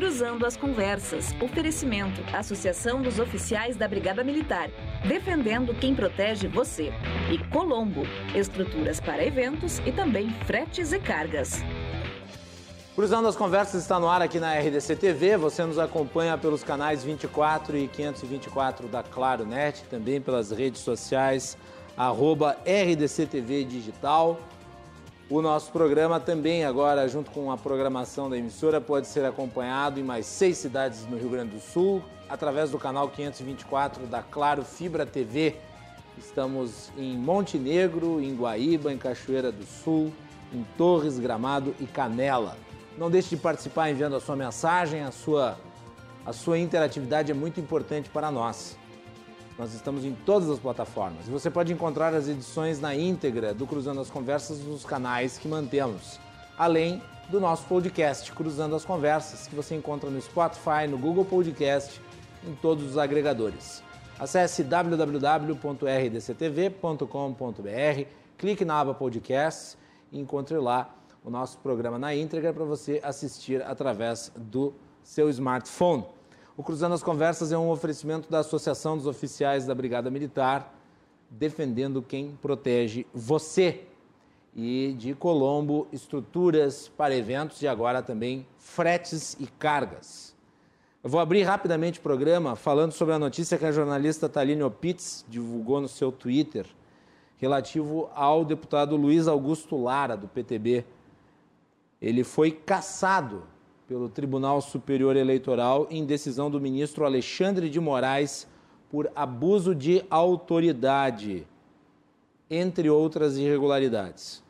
Cruzando as Conversas. Oferecimento. Associação dos Oficiais da Brigada Militar. Defendendo quem protege você. E Colombo. Estruturas para eventos e também fretes e cargas. Cruzando as Conversas está no ar aqui na RDC TV. Você nos acompanha pelos canais 24 e 524 da Claro Net, também pelas redes sociais, arroba RDC TV Digital. O nosso programa também agora, junto com a programação da emissora, pode ser acompanhado em mais seis cidades no Rio Grande do Sul, através do canal 524 da Claro Fibra TV. Estamos em Montenegro, em Guaíba, em Cachoeira do Sul, em Torres, Gramado e Canela. Não deixe de participar enviando a sua mensagem, a sua, a sua interatividade é muito importante para nós. Nós estamos em todas as plataformas. E você pode encontrar as edições na íntegra do Cruzando as Conversas nos canais que mantemos, além do nosso podcast Cruzando as Conversas, que você encontra no Spotify, no Google Podcast, em todos os agregadores. Acesse www.rdctv.com.br, clique na aba Podcasts e encontre lá o nosso programa na íntegra para você assistir através do seu smartphone. O Cruzando as Conversas é um oferecimento da Associação dos Oficiais da Brigada Militar, defendendo quem protege você. E de Colombo, estruturas para eventos e agora também fretes e cargas. Eu vou abrir rapidamente o programa falando sobre a notícia que a jornalista Taline Opitz divulgou no seu Twitter, relativo ao deputado Luiz Augusto Lara, do PTB. Ele foi caçado pelo Tribunal Superior Eleitoral em decisão do ministro Alexandre de Moraes por abuso de autoridade, entre outras irregularidades.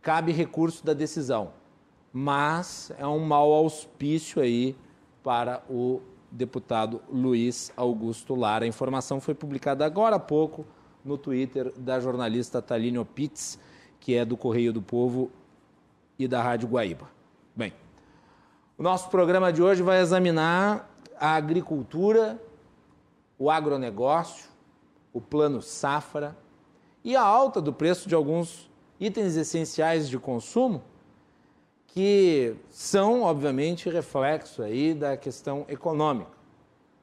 Cabe recurso da decisão, mas é um mau auspício aí para o deputado Luiz Augusto Lara. A informação foi publicada agora há pouco no Twitter da jornalista Taline Opitz, que é do Correio do Povo e da Rádio Guaíba. O nosso programa de hoje vai examinar a agricultura, o agronegócio, o plano safra e a alta do preço de alguns itens essenciais de consumo que são, obviamente, reflexo aí da questão econômica.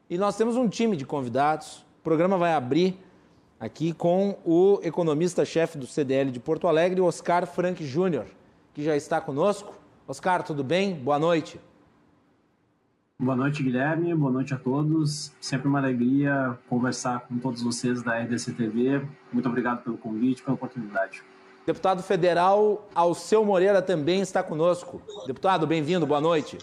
E nós temos um time de convidados. O programa vai abrir aqui com o economista-chefe do CDL de Porto Alegre, Oscar Frank Júnior, que já está conosco. Oscar, tudo bem? Boa noite. Boa noite, Guilherme. Boa noite a todos. Sempre uma alegria conversar com todos vocês da RDC TV. Muito obrigado pelo convite, pela oportunidade. Deputado federal Alceu Moreira também está conosco. Deputado, bem-vindo. Boa noite.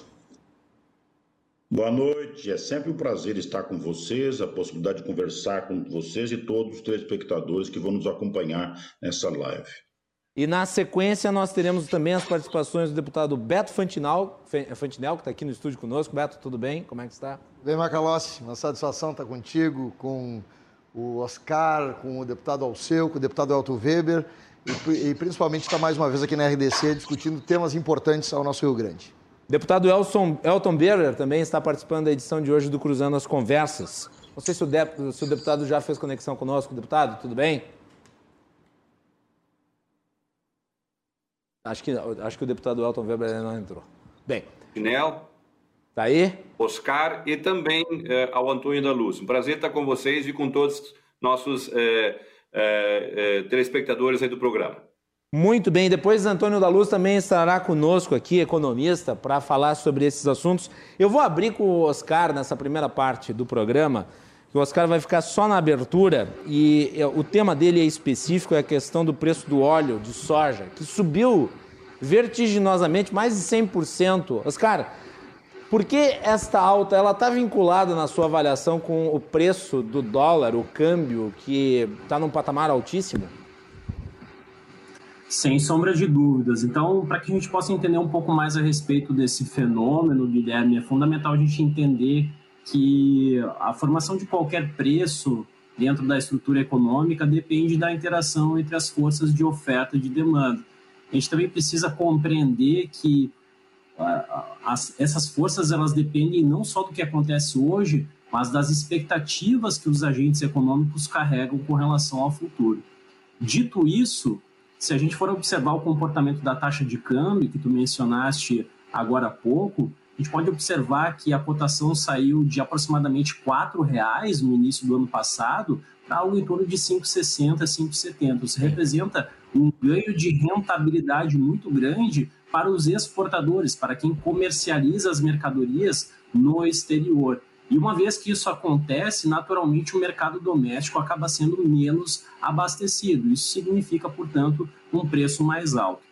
Boa noite. É sempre um prazer estar com vocês, a possibilidade de conversar com vocês e todos os telespectadores que vão nos acompanhar nessa live. E na sequência nós teremos também as participações do deputado Beto Fantinal, Fantinel, que está aqui no estúdio conosco. Beto, tudo bem? Como é que está? Bem, Macalossi, uma satisfação estar contigo, com o Oscar, com o deputado Alceu, com o deputado Elton Weber e, e principalmente estar mais uma vez aqui na RDC discutindo temas importantes ao nosso Rio Grande. Deputado Elson, Elton Berer também está participando da edição de hoje do Cruzando as Conversas. Não sei se o, de, se o deputado já fez conexão conosco. Deputado, tudo bem? Acho que, acho que o deputado Elton Weber não entrou. Bem. Pinel. Tá aí? Oscar e também eh, ao Antônio da Luz. Um prazer estar com vocês e com todos os nossos eh, eh, telespectadores aí do programa. Muito bem, depois Antônio da Luz também estará conosco aqui, economista, para falar sobre esses assuntos. Eu vou abrir com o Oscar nessa primeira parte do programa, que o Oscar vai ficar só na abertura e o tema dele é específico, é a questão do preço do óleo de soja, que subiu vertiginosamente, mais de 100%. Oscar, por que esta alta ela está vinculada na sua avaliação com o preço do dólar, o câmbio, que está num patamar altíssimo? Sem sombra de dúvidas. Então, para que a gente possa entender um pouco mais a respeito desse fenômeno, Guilherme, é fundamental a gente entender que a formação de qualquer preço dentro da estrutura econômica depende da interação entre as forças de oferta e de demanda. A gente também precisa compreender que as, essas forças elas dependem não só do que acontece hoje, mas das expectativas que os agentes econômicos carregam com relação ao futuro. Dito isso, se a gente for observar o comportamento da taxa de câmbio que tu mencionaste agora há pouco, a gente pode observar que a cotação saiu de aproximadamente R$ reais no início do ano passado para algo em torno de 5,60, 5,70. Isso representa um ganho de rentabilidade muito grande para os exportadores, para quem comercializa as mercadorias no exterior. E uma vez que isso acontece, naturalmente o mercado doméstico acaba sendo menos abastecido. Isso significa, portanto, um preço mais alto.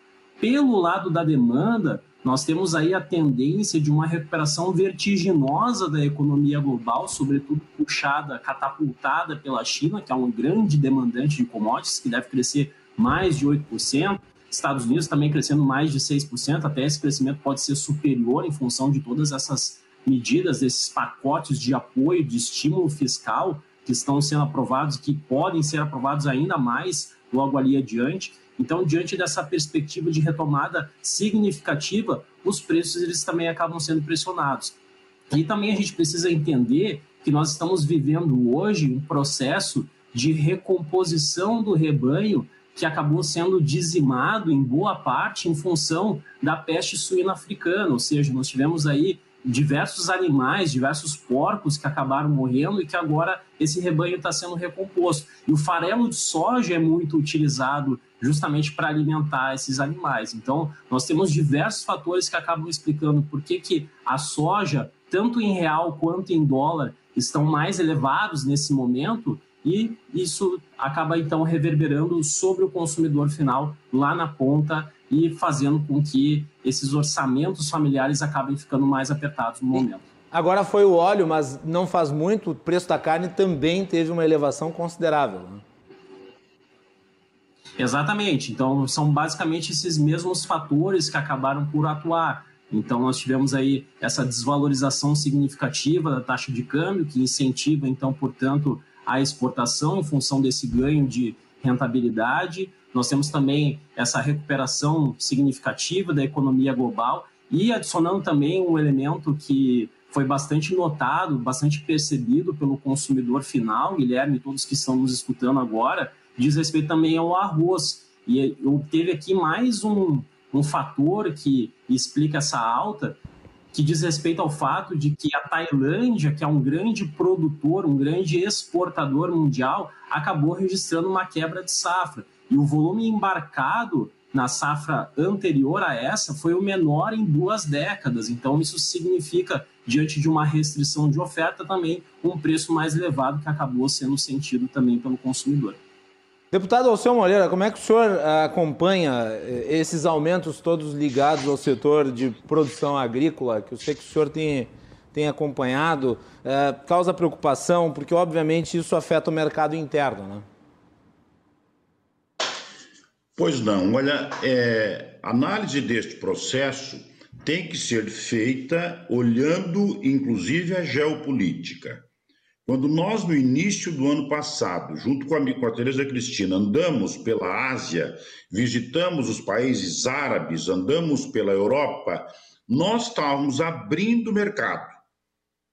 Pelo lado da demanda, nós temos aí a tendência de uma recuperação vertiginosa da economia global, sobretudo puxada, catapultada pela China, que é um grande demandante de commodities, que deve crescer mais de 8%. Estados Unidos também crescendo mais de 6%, até esse crescimento pode ser superior em função de todas essas medidas, desses pacotes de apoio, de estímulo fiscal que estão sendo aprovados, que podem ser aprovados ainda mais logo ali adiante. Então, diante dessa perspectiva de retomada significativa, os preços eles também acabam sendo pressionados. E também a gente precisa entender que nós estamos vivendo hoje um processo de recomposição do rebanho que acabou sendo dizimado em boa parte em função da peste suína africana, ou seja, nós tivemos aí diversos animais, diversos porcos que acabaram morrendo e que agora esse rebanho está sendo recomposto. E o farelo de soja é muito utilizado justamente para alimentar esses animais. Então, nós temos diversos fatores que acabam explicando por que, que a soja, tanto em real quanto em dólar, estão mais elevados nesse momento e isso acaba então reverberando sobre o consumidor final lá na ponta e fazendo com que esses orçamentos familiares acabem ficando mais apertados no momento. Agora foi o óleo, mas não faz muito, o preço da carne também teve uma elevação considerável. Né? Exatamente. Então, são basicamente esses mesmos fatores que acabaram por atuar. Então, nós tivemos aí essa desvalorização significativa da taxa de câmbio, que incentiva, então, portanto, a exportação em função desse ganho de rentabilidade. Nós temos também essa recuperação significativa da economia global e adicionando também um elemento que foi bastante notado, bastante percebido pelo consumidor final, Guilherme, todos que estão nos escutando agora, diz respeito também ao arroz. E teve aqui mais um, um fator que explica essa alta, que diz respeito ao fato de que a Tailândia, que é um grande produtor, um grande exportador mundial, acabou registrando uma quebra de safra. E o volume embarcado na safra anterior a essa foi o menor em duas décadas. Então, isso significa, diante de uma restrição de oferta, também um preço mais elevado que acabou sendo sentido também pelo consumidor. Deputado Alceu Moreira, como é que o senhor eh, acompanha eh, esses aumentos todos ligados ao setor de produção agrícola, que eu sei que o senhor tem, tem acompanhado, é, causa preocupação, porque obviamente isso afeta o mercado interno, né? Pois não, olha, é, análise deste processo tem que ser feita olhando inclusive a geopolítica. Quando nós, no início do ano passado, junto com a, com a Tereza Cristina, andamos pela Ásia, visitamos os países árabes, andamos pela Europa, nós estávamos abrindo mercado.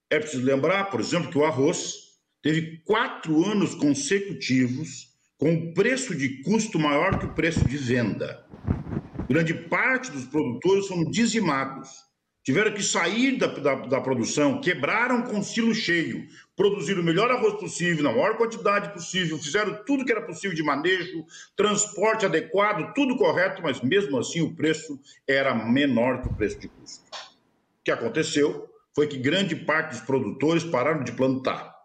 É preciso lembrar, por exemplo, que o arroz teve quatro anos consecutivos com o preço de custo maior que o preço de venda. Grande parte dos produtores foram dizimados tiveram que sair da, da, da, produção, quebraram com o silo cheio, produziram o melhor arroz possível, na maior quantidade possível, fizeram tudo que era possível de manejo, transporte adequado, tudo correto, mas mesmo assim o preço era menor que o preço de custo. O que aconteceu foi que grande parte dos produtores pararam de plantar.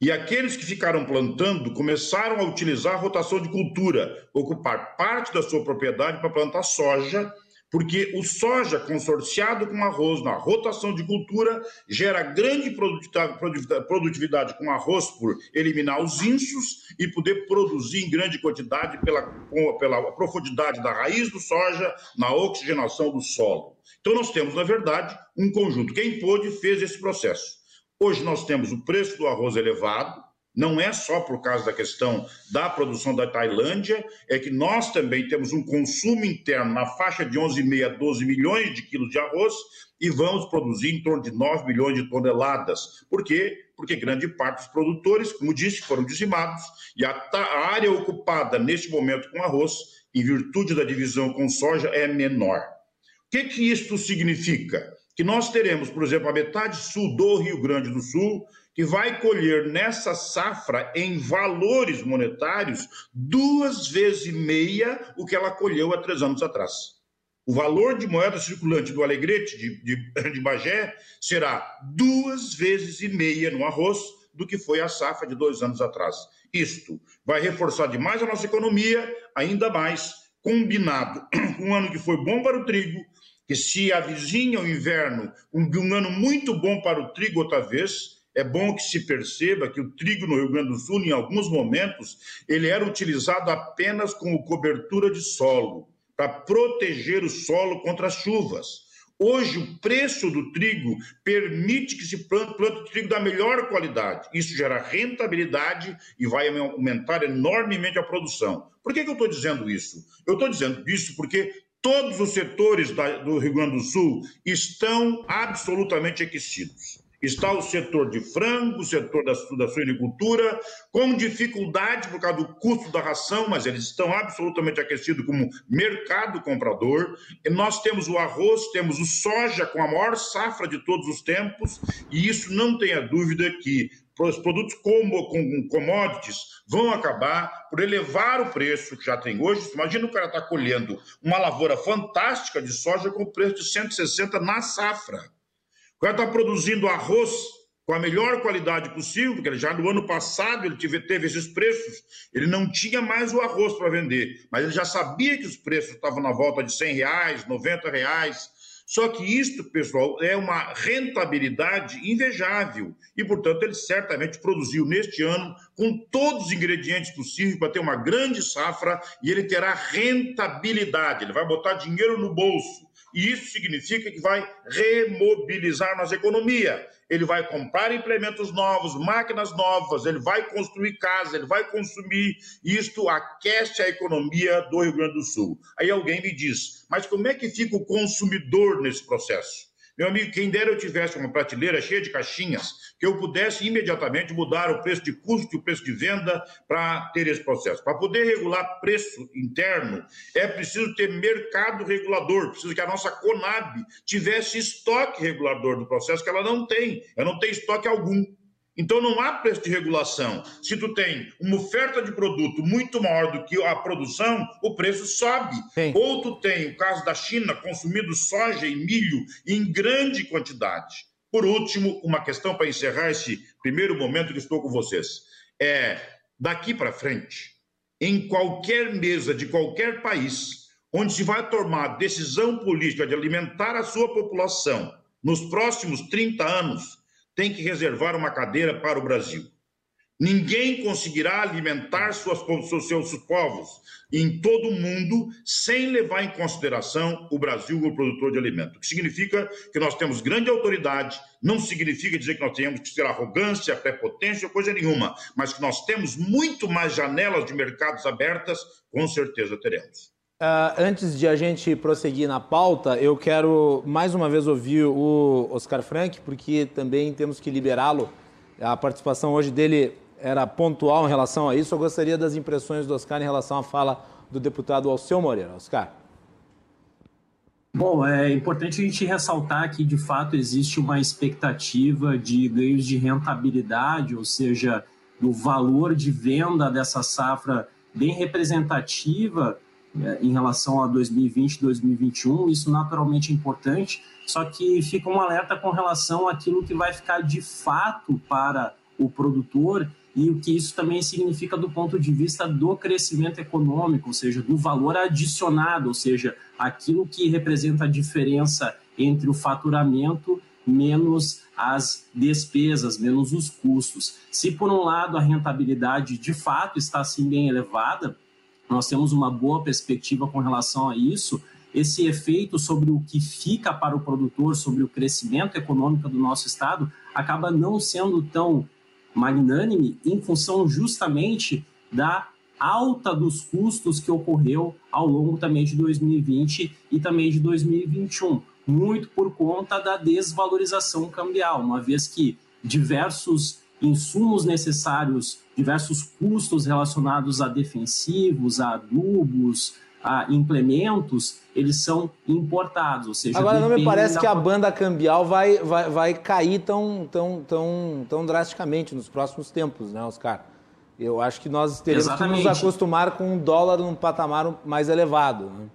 E aqueles que ficaram plantando começaram a utilizar a rotação de cultura, ocupar parte da sua propriedade para plantar soja porque o soja consorciado com arroz na rotação de cultura gera grande produtividade com arroz por eliminar os insos e poder produzir em grande quantidade pela, pela profundidade da raiz do soja na oxigenação do solo. Então nós temos, na verdade, um conjunto. Quem pôde fez esse processo. Hoje nós temos o preço do arroz elevado, não é só por causa da questão da produção da Tailândia, é que nós também temos um consumo interno na faixa de 11,5 a 12 milhões de quilos de arroz e vamos produzir em torno de 9 milhões de toneladas. Por quê? Porque grande parte dos produtores, como disse, foram dizimados e a, a área ocupada neste momento com arroz, em virtude da divisão com soja, é menor. O que, que isto significa? Que nós teremos, por exemplo, a metade sul do Rio Grande do Sul, que vai colher nessa safra em valores monetários duas vezes e meia o que ela colheu há três anos atrás. O valor de moeda circulante do Alegrete de, de, de Bagé será duas vezes e meia no arroz do que foi a safra de dois anos atrás. Isto vai reforçar demais a nossa economia, ainda mais combinado com um ano que foi bom para o trigo, que se avizinha o inverno, um, um ano muito bom para o trigo outra vez, é bom que se perceba que o trigo no Rio Grande do Sul, em alguns momentos, ele era utilizado apenas como cobertura de solo, para proteger o solo contra as chuvas. Hoje, o preço do trigo permite que se plante, plante trigo da melhor qualidade. Isso gera rentabilidade e vai aumentar enormemente a produção. Por que, que eu estou dizendo isso? Eu estou dizendo isso porque todos os setores da, do Rio Grande do Sul estão absolutamente aquecidos. Está o setor de frango, o setor da, da suinicultura, com dificuldade por causa do custo da ração, mas eles estão absolutamente aquecidos como mercado comprador. E nós temos o arroz, temos o soja com a maior safra de todos os tempos, e isso não tenha dúvida que os produtos como com commodities vão acabar por elevar o preço que já tem hoje. Imagina o cara estar tá colhendo uma lavoura fantástica de soja com preço de 160 na safra. O cara está produzindo arroz com a melhor qualidade possível, porque já no ano passado ele teve, teve esses preços, ele não tinha mais o arroz para vender, mas ele já sabia que os preços estavam na volta de 100 reais, 90 reais. Só que isto, pessoal, é uma rentabilidade invejável. E, portanto, ele certamente produziu neste ano com todos os ingredientes possíveis para ter uma grande safra e ele terá rentabilidade, ele vai botar dinheiro no bolso e isso significa que vai remobilizar nossa economia. Ele vai comprar implementos novos, máquinas novas, ele vai construir casa, ele vai consumir. Isto aquece a economia do Rio Grande do Sul. Aí alguém me diz, mas como é que fica o consumidor nesse processo? Meu amigo, quem dera eu tivesse uma prateleira cheia de caixinhas, que eu pudesse imediatamente mudar o preço de custo e o preço de venda para ter esse processo. Para poder regular preço interno, é preciso ter mercado regulador, precisa que a nossa Conab tivesse estoque regulador do processo, que ela não tem. Ela não tem estoque algum. Então não há preço de regulação. Se tu tem uma oferta de produto muito maior do que a produção, o preço sobe. Sim. Ou tu tem o caso da China consumindo soja e milho em grande quantidade. Por último, uma questão para encerrar esse primeiro momento que estou com vocês. É daqui para frente, em qualquer mesa de qualquer país, onde se vai tomar decisão política de alimentar a sua população nos próximos 30 anos, tem que reservar uma cadeira para o Brasil. Ninguém conseguirá alimentar suas, seus povos em todo o mundo sem levar em consideração o Brasil como produtor de alimento. O que significa que nós temos grande autoridade, não significa dizer que nós tenhamos que ter arrogância, prepotência, coisa nenhuma, mas que nós temos muito mais janelas de mercados abertas, com certeza teremos. Uh, antes de a gente prosseguir na pauta, eu quero mais uma vez ouvir o Oscar Frank, porque também temos que liberá-lo. A participação hoje dele era pontual em relação a isso. Eu gostaria das impressões do Oscar em relação à fala do deputado Alceu Moreira. Oscar. Bom, é importante a gente ressaltar que, de fato, existe uma expectativa de ganhos de rentabilidade, ou seja, do valor de venda dessa safra bem representativa em relação a 2020 2021, isso naturalmente é importante, só que fica um alerta com relação àquilo que vai ficar de fato para o produtor e o que isso também significa do ponto de vista do crescimento econômico, ou seja, do valor adicionado, ou seja, aquilo que representa a diferença entre o faturamento menos as despesas, menos os custos. Se por um lado a rentabilidade de fato está assim bem elevada, nós temos uma boa perspectiva com relação a isso. Esse efeito sobre o que fica para o produtor, sobre o crescimento econômico do nosso estado, acaba não sendo tão magnânime em função justamente da alta dos custos que ocorreu ao longo também de 2020 e também de 2021, muito por conta da desvalorização cambial, uma vez que diversos insumos necessários, diversos custos relacionados a defensivos, a adubos, ah, implementos, eles são importados. Ou seja, Agora, não me parece da... que a banda cambial vai, vai, vai cair tão, tão, tão, tão drasticamente nos próximos tempos, né, Oscar? Eu acho que nós teremos Exatamente. que nos acostumar com um dólar num patamar mais elevado. Né?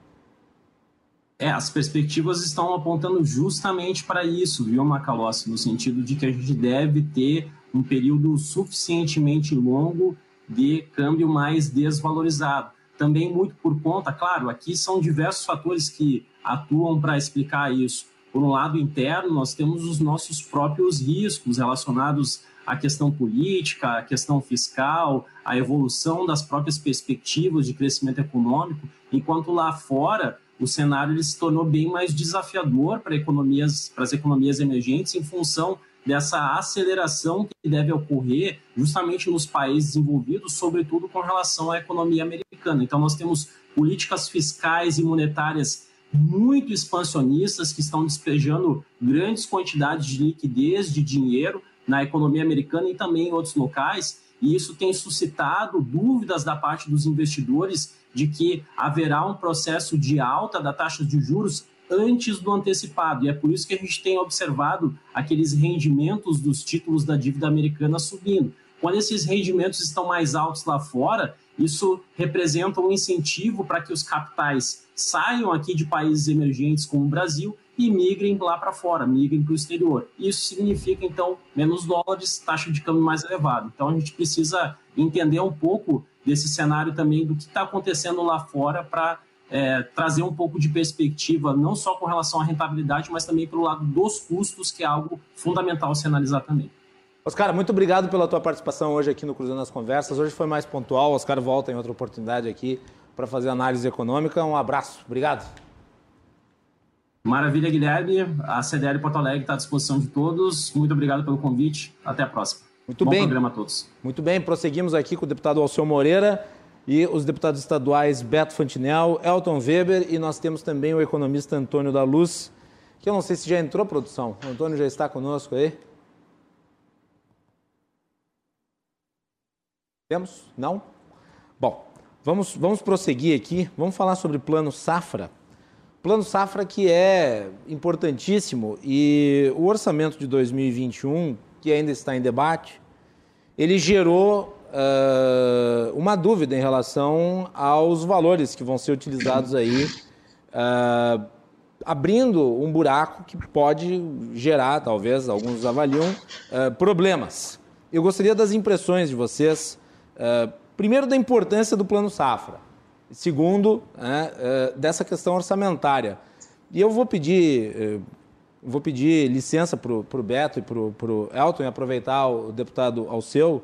É, as perspectivas estão apontando justamente para isso, viu, Macalossi? No sentido de que a gente deve ter um período suficientemente longo de câmbio mais desvalorizado. Também muito por conta, claro, aqui são diversos fatores que atuam para explicar isso. Por um lado interno, nós temos os nossos próprios riscos relacionados à questão política, à questão fiscal, à evolução das próprias perspectivas de crescimento econômico, enquanto lá fora o cenário se tornou bem mais desafiador para economias, para as economias emergentes em função dessa aceleração que deve ocorrer justamente nos países desenvolvidos, sobretudo com relação à economia americana. Então, nós temos políticas fiscais e monetárias muito expansionistas que estão despejando grandes quantidades de liquidez, de dinheiro na economia americana e também em outros locais, e isso tem suscitado dúvidas da parte dos investidores de que haverá um processo de alta da taxa de juros antes do antecipado. E é por isso que a gente tem observado aqueles rendimentos dos títulos da dívida americana subindo. Quando esses rendimentos estão mais altos lá fora, isso representa um incentivo para que os capitais saiam aqui de países emergentes como o Brasil e migrem lá para fora, migrem para o exterior. Isso significa, então, menos dólares, taxa de câmbio mais elevada. Então, a gente precisa entender um pouco desse cenário também do que está acontecendo lá fora para é, trazer um pouco de perspectiva, não só com relação à rentabilidade, mas também pelo lado dos custos, que é algo fundamental se analisar também. Oscar, muito obrigado pela tua participação hoje aqui no Cruzando as Conversas. Hoje foi mais pontual. Oscar volta em outra oportunidade aqui para fazer análise econômica. Um abraço. Obrigado. Maravilha, Guilherme. A CDL Porto Alegre está à disposição de todos. Muito obrigado pelo convite. Até a próxima. Muito Bom bem. programa a todos. Muito bem. Prosseguimos aqui com o deputado Alceu Moreira e os deputados estaduais Beto Fantinel, Elton Weber e nós temos também o economista Antônio da Luz, que eu não sei se já entrou produção. O Antônio já está conosco aí? Temos? Não? Bom, vamos, vamos prosseguir aqui. Vamos falar sobre plano Safra. Plano Safra que é importantíssimo e o orçamento de 2021, que ainda está em debate, ele gerou uh, uma dúvida em relação aos valores que vão ser utilizados aí, uh, abrindo um buraco que pode gerar, talvez, alguns avaliam, uh, problemas. Eu gostaria das impressões de vocês, primeiro da importância do Plano Safra, segundo, né, dessa questão orçamentária. E eu vou pedir vou pedir licença para o Beto e para o Elton e aproveitar o deputado Alceu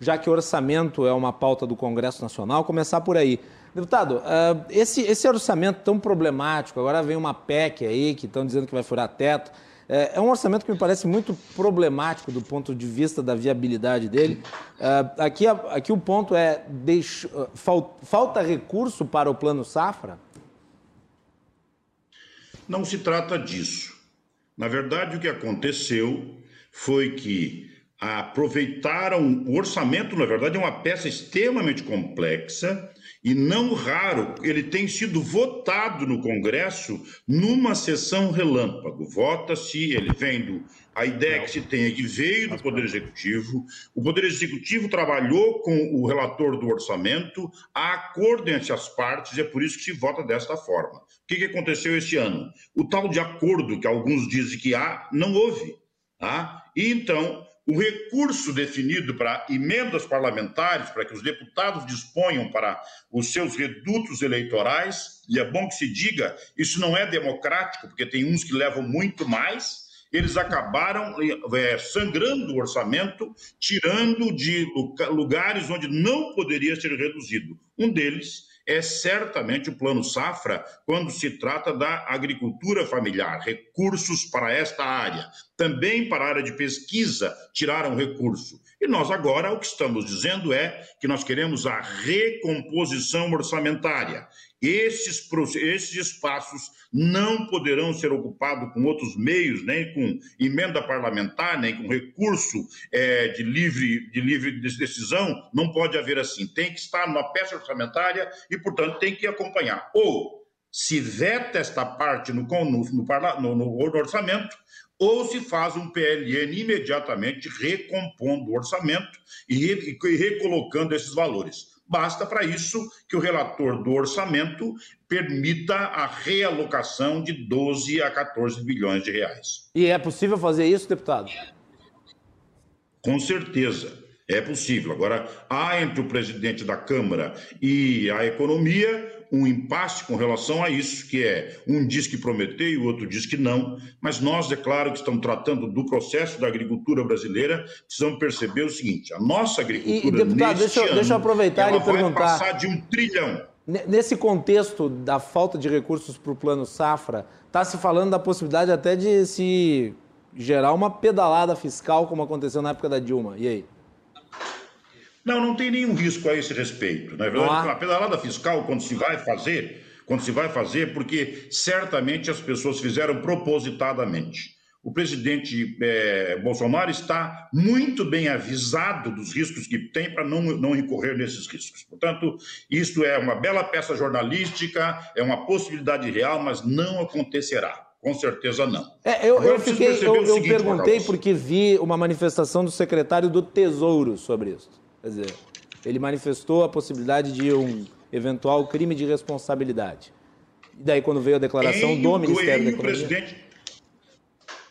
já que orçamento é uma pauta do Congresso Nacional, começar por aí. Deputado, uh, esse, esse orçamento tão problemático, agora vem uma PEC aí que estão dizendo que vai furar teto. É, é um orçamento que me parece muito problemático do ponto de vista da viabilidade dele. Uh, aqui, aqui o ponto é: deixo, fal, falta recurso para o plano Safra? Não se trata disso. Na verdade, o que aconteceu foi que aproveitaram o orçamento, na verdade, é uma peça extremamente complexa e não raro ele tem sido votado no Congresso numa sessão relâmpago. Vota-se, ele vem do a ideia que se tem é que veio do Poder Executivo, o Poder Executivo trabalhou com o relator do orçamento, há acordo entre as partes e é por isso que se vota desta forma. O que, que aconteceu este ano? O tal de acordo que alguns dizem que há, não houve. Tá? E então o recurso definido para emendas parlamentares, para que os deputados disponham para os seus redutos eleitorais, e é bom que se diga, isso não é democrático, porque tem uns que levam muito mais, eles acabaram é, sangrando o orçamento, tirando de lugares onde não poderia ser reduzido. Um deles é certamente o Plano Safra, quando se trata da agricultura familiar, recursos para esta área. Também para a área de pesquisa tiraram recurso. E nós agora o que estamos dizendo é que nós queremos a recomposição orçamentária. Esses, esses espaços não poderão ser ocupados com outros meios, nem com emenda parlamentar, nem com recurso é, de, livre, de livre decisão. Não pode haver assim. Tem que estar numa peça orçamentária e, portanto, tem que acompanhar. Ou se veta esta parte no, no, no, no orçamento, ou se faz um PLN imediatamente recompondo o orçamento e, e, e recolocando esses valores. Basta para isso que o relator do orçamento permita a realocação de 12 a 14 bilhões de reais. E é possível fazer isso, deputado? Com certeza, é possível. Agora, há entre o presidente da Câmara e a economia um impasse com relação a isso, que é um diz que prometeu e o outro diz que não, mas nós, é claro, que estamos tratando do processo da agricultura brasileira, precisamos perceber o seguinte, a nossa agricultura, e, deputado, deixa, ano, deixa eu aproveitar e perguntar... vai passar de um trilhão. Nesse contexto da falta de recursos para o Plano Safra, está se falando da possibilidade até de se gerar uma pedalada fiscal, como aconteceu na época da Dilma. E aí? Não, não tem nenhum risco a esse respeito. Na é verdade, a pedalada fiscal, quando se vai fazer, quando se vai fazer, porque certamente as pessoas fizeram propositadamente. O presidente é, Bolsonaro está muito bem avisado dos riscos que tem para não, não incorrer nesses riscos. Portanto, isto é uma bela peça jornalística, é uma possibilidade real, mas não acontecerá. Com certeza não. É, eu, eu, fiquei, eu, eu seguinte, perguntei porque vi uma manifestação do secretário do Tesouro sobre isso. Quer dizer, ele manifestou a possibilidade de um eventual crime de responsabilidade. E daí, quando veio a declaração em, do Ministério da Economia...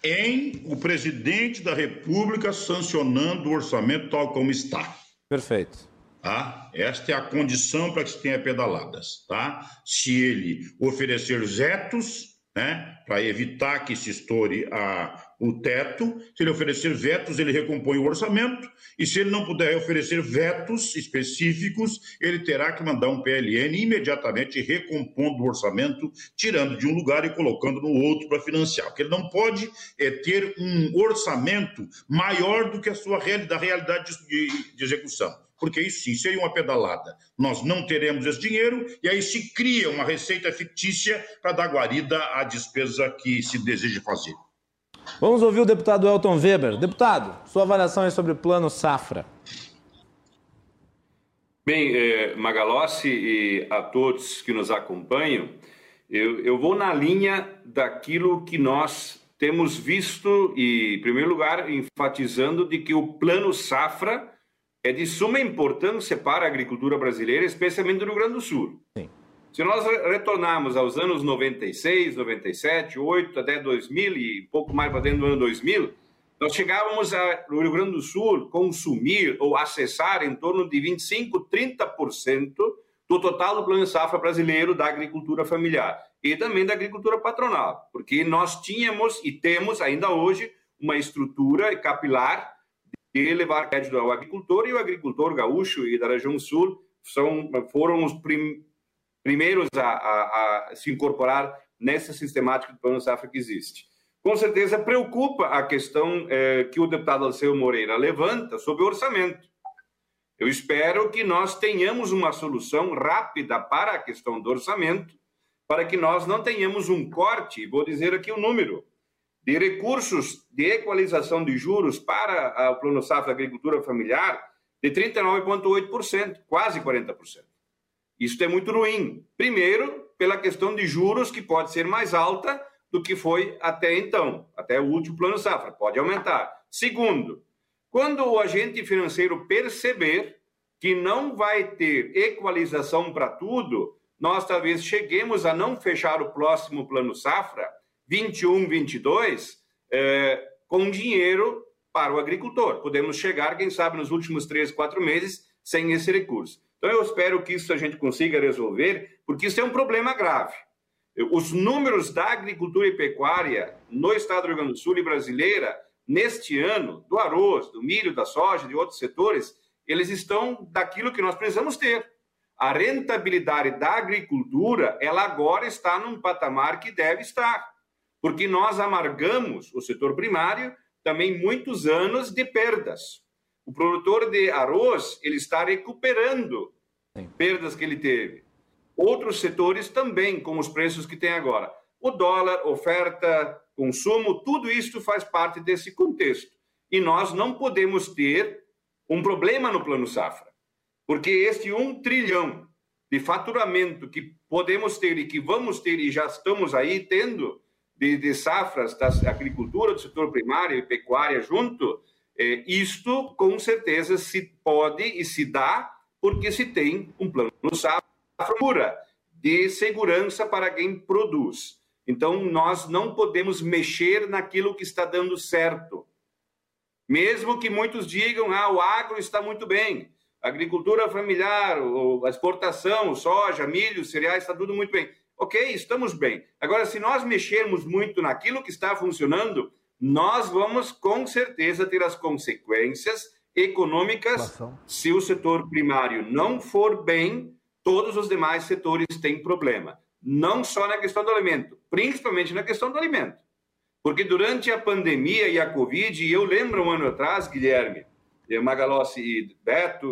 Em o presidente da República sancionando o orçamento tal como está. Perfeito. Tá? Esta é a condição para que se tenha pedaladas. Tá? Se ele oferecer vetos, né, para evitar que se estoure a, o teto. Se ele oferecer vetos, ele recompõe o orçamento. E se ele não puder oferecer vetos específicos, ele terá que mandar um PLN imediatamente recompondo o orçamento, tirando de um lugar e colocando no outro para financiar. Porque ele não pode é, ter um orçamento maior do que a sua realidade, da realidade de, de execução porque isso sim seria uma pedalada. Nós não teremos esse dinheiro e aí se cria uma receita fictícia para dar guarida à despesa que se deseja fazer. Vamos ouvir o deputado Elton Weber. Deputado, sua avaliação é sobre o plano Safra. Bem, eh, Magalossi e a todos que nos acompanham, eu, eu vou na linha daquilo que nós temos visto e, em primeiro lugar, enfatizando de que o plano Safra é de suma importância para a agricultura brasileira, especialmente no Rio Grande do Sul. Sim. Se nós retornarmos aos anos 96, 97, 8 até 2000 e pouco mais para dentro do ano 2000, nós chegávamos no Rio Grande do Sul consumir ou acessar em torno de 25, 30% do total do plano safra brasileiro da agricultura familiar e também da agricultura patronal, porque nós tínhamos e temos ainda hoje uma estrutura capilar e levar crédito ao agricultor, e o agricultor gaúcho e da região sul são, foram os prim, primeiros a, a, a, se incorporar nessa sistemática do Plano Safra que existe. Com certeza preocupa a questão eh, que o deputado Alceu Moreira levanta sobre o orçamento. Eu espero que nós tenhamos uma solução rápida para a questão do orçamento, para que nós não tenhamos um corte, vou dizer aqui o número, de recursos de equalização de juros para o Plano Safra Agricultura Familiar de 39,8%, quase 40%. Isso é muito ruim. Primeiro, pela questão de juros, que pode ser mais alta do que foi até então, até o último Plano Safra, pode aumentar. Segundo, quando o agente financeiro perceber que não vai ter equalização para tudo, nós talvez cheguemos a não fechar o próximo Plano Safra 21, 22, é, com dinheiro para o agricultor. Podemos chegar, quem sabe, nos últimos três, quatro meses sem esse recurso. Então, eu espero que isso a gente consiga resolver, porque isso é um problema grave. Os números da agricultura e pecuária no estado do Rio Grande do Sul e brasileira, neste ano, do arroz, do milho, da soja, de outros setores, eles estão daquilo que nós precisamos ter. A rentabilidade da agricultura, ela agora está num patamar que deve estar porque nós amargamos o setor primário também muitos anos de perdas. O produtor de arroz ele está recuperando Sim. perdas que ele teve. outros setores também com os preços que tem agora. O dólar, oferta, consumo, tudo isso faz parte desse contexto. E nós não podemos ter um problema no plano safra, porque este um trilhão de faturamento que podemos ter e que vamos ter e já estamos aí tendo de, de safras da agricultura, do setor primário e pecuária junto, é, isto com certeza se pode e se dá porque se tem um plano safra de segurança para quem produz. Então, nós não podemos mexer naquilo que está dando certo. Mesmo que muitos digam, ah, o agro está muito bem, a agricultura familiar, a exportação, soja, milho, cereais, está tudo muito bem. Ok, estamos bem. Agora, se nós mexermos muito naquilo que está funcionando, nós vamos com certeza ter as consequências econômicas. Se o setor primário não for bem, todos os demais setores têm problema. Não só na questão do alimento, principalmente na questão do alimento. Porque durante a pandemia e a Covid, e eu lembro um ano atrás, Guilherme, Magalossi e Beto,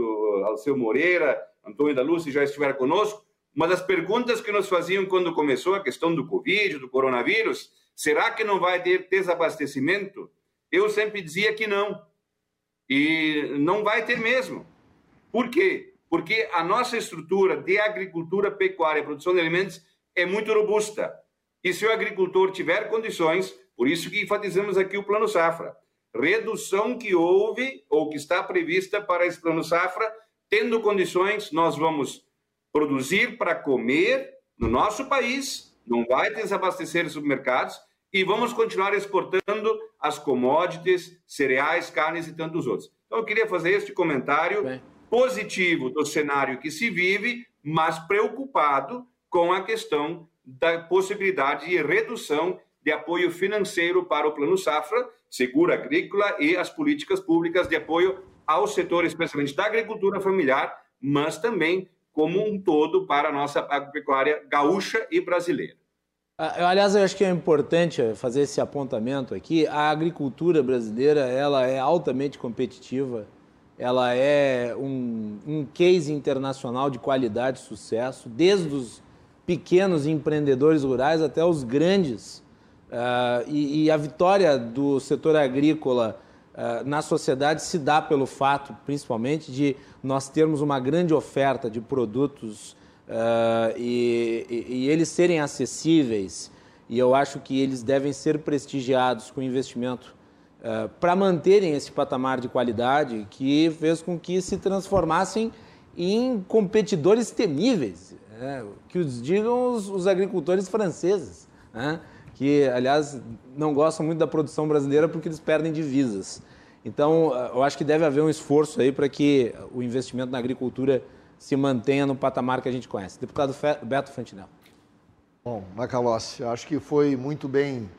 Alceu Moreira, Antônio da Lúcia já estiveram conosco, uma das perguntas que nos faziam quando começou a questão do Covid, do coronavírus, será que não vai ter desabastecimento? Eu sempre dizia que não. E não vai ter mesmo. Por quê? Porque a nossa estrutura de agricultura, pecuária produção de alimentos é muito robusta. E se o agricultor tiver condições, por isso que enfatizamos aqui o Plano Safra, redução que houve ou que está prevista para esse Plano Safra, tendo condições, nós vamos produzir para comer no nosso país, não vai desabastecer os supermercados e vamos continuar exportando as commodities, cereais, carnes e tantos outros. Então, eu queria fazer este comentário Bem. positivo do cenário que se vive, mas preocupado com a questão da possibilidade de redução de apoio financeiro para o Plano Safra, seguro agrícola e as políticas públicas de apoio ao setor, especialmente da agricultura familiar, mas também como um todo para a nossa agropecuária gaúcha e brasileira. Ah, aliás, eu acho que é importante fazer esse apontamento aqui. A agricultura brasileira ela é altamente competitiva, ela é um, um case internacional de qualidade e sucesso, desde os pequenos empreendedores rurais até os grandes Uh, e, e, a vitória do setor agrícola na sociedade se dá pelo fato, principalmente, de nós termos uma grande oferta de produtos uh, e, e, e, eles serem acessíveis. E eu acho que eles devem ser prestigiados com investimento para manterem esse patamar de qualidade que fez com que se transformassem em competidores temíveis, né? que os digam os, os agricultores franceses. Né? Que, aliás, não gostam muito da produção brasileira porque eles perdem divisas. Então, eu acho que deve haver um esforço aí para que o investimento na agricultura se mantenha no patamar que a gente conhece. Deputado Beto Fantinel. Bom, Macalossi, acho que foi muito bem,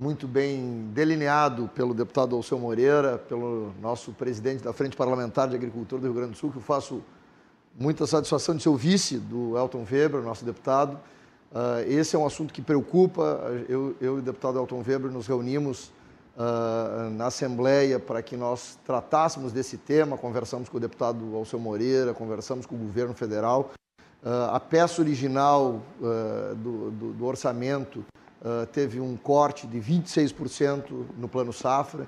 muito bem delineado pelo deputado Alceu Moreira, pelo nosso presidente da Frente Parlamentar de Agricultura do Rio Grande do Sul, que eu faço muita satisfação de ser o vice do Elton Weber, nosso deputado. Uh, esse é um assunto que preocupa. Eu, eu e o deputado Elton Weber nos reunimos uh, na Assembleia para que nós tratássemos desse tema. Conversamos com o deputado Alceu Moreira, conversamos com o governo federal. Uh, a peça original do, do, do, orçamento teve um corte de 26% no plano safra.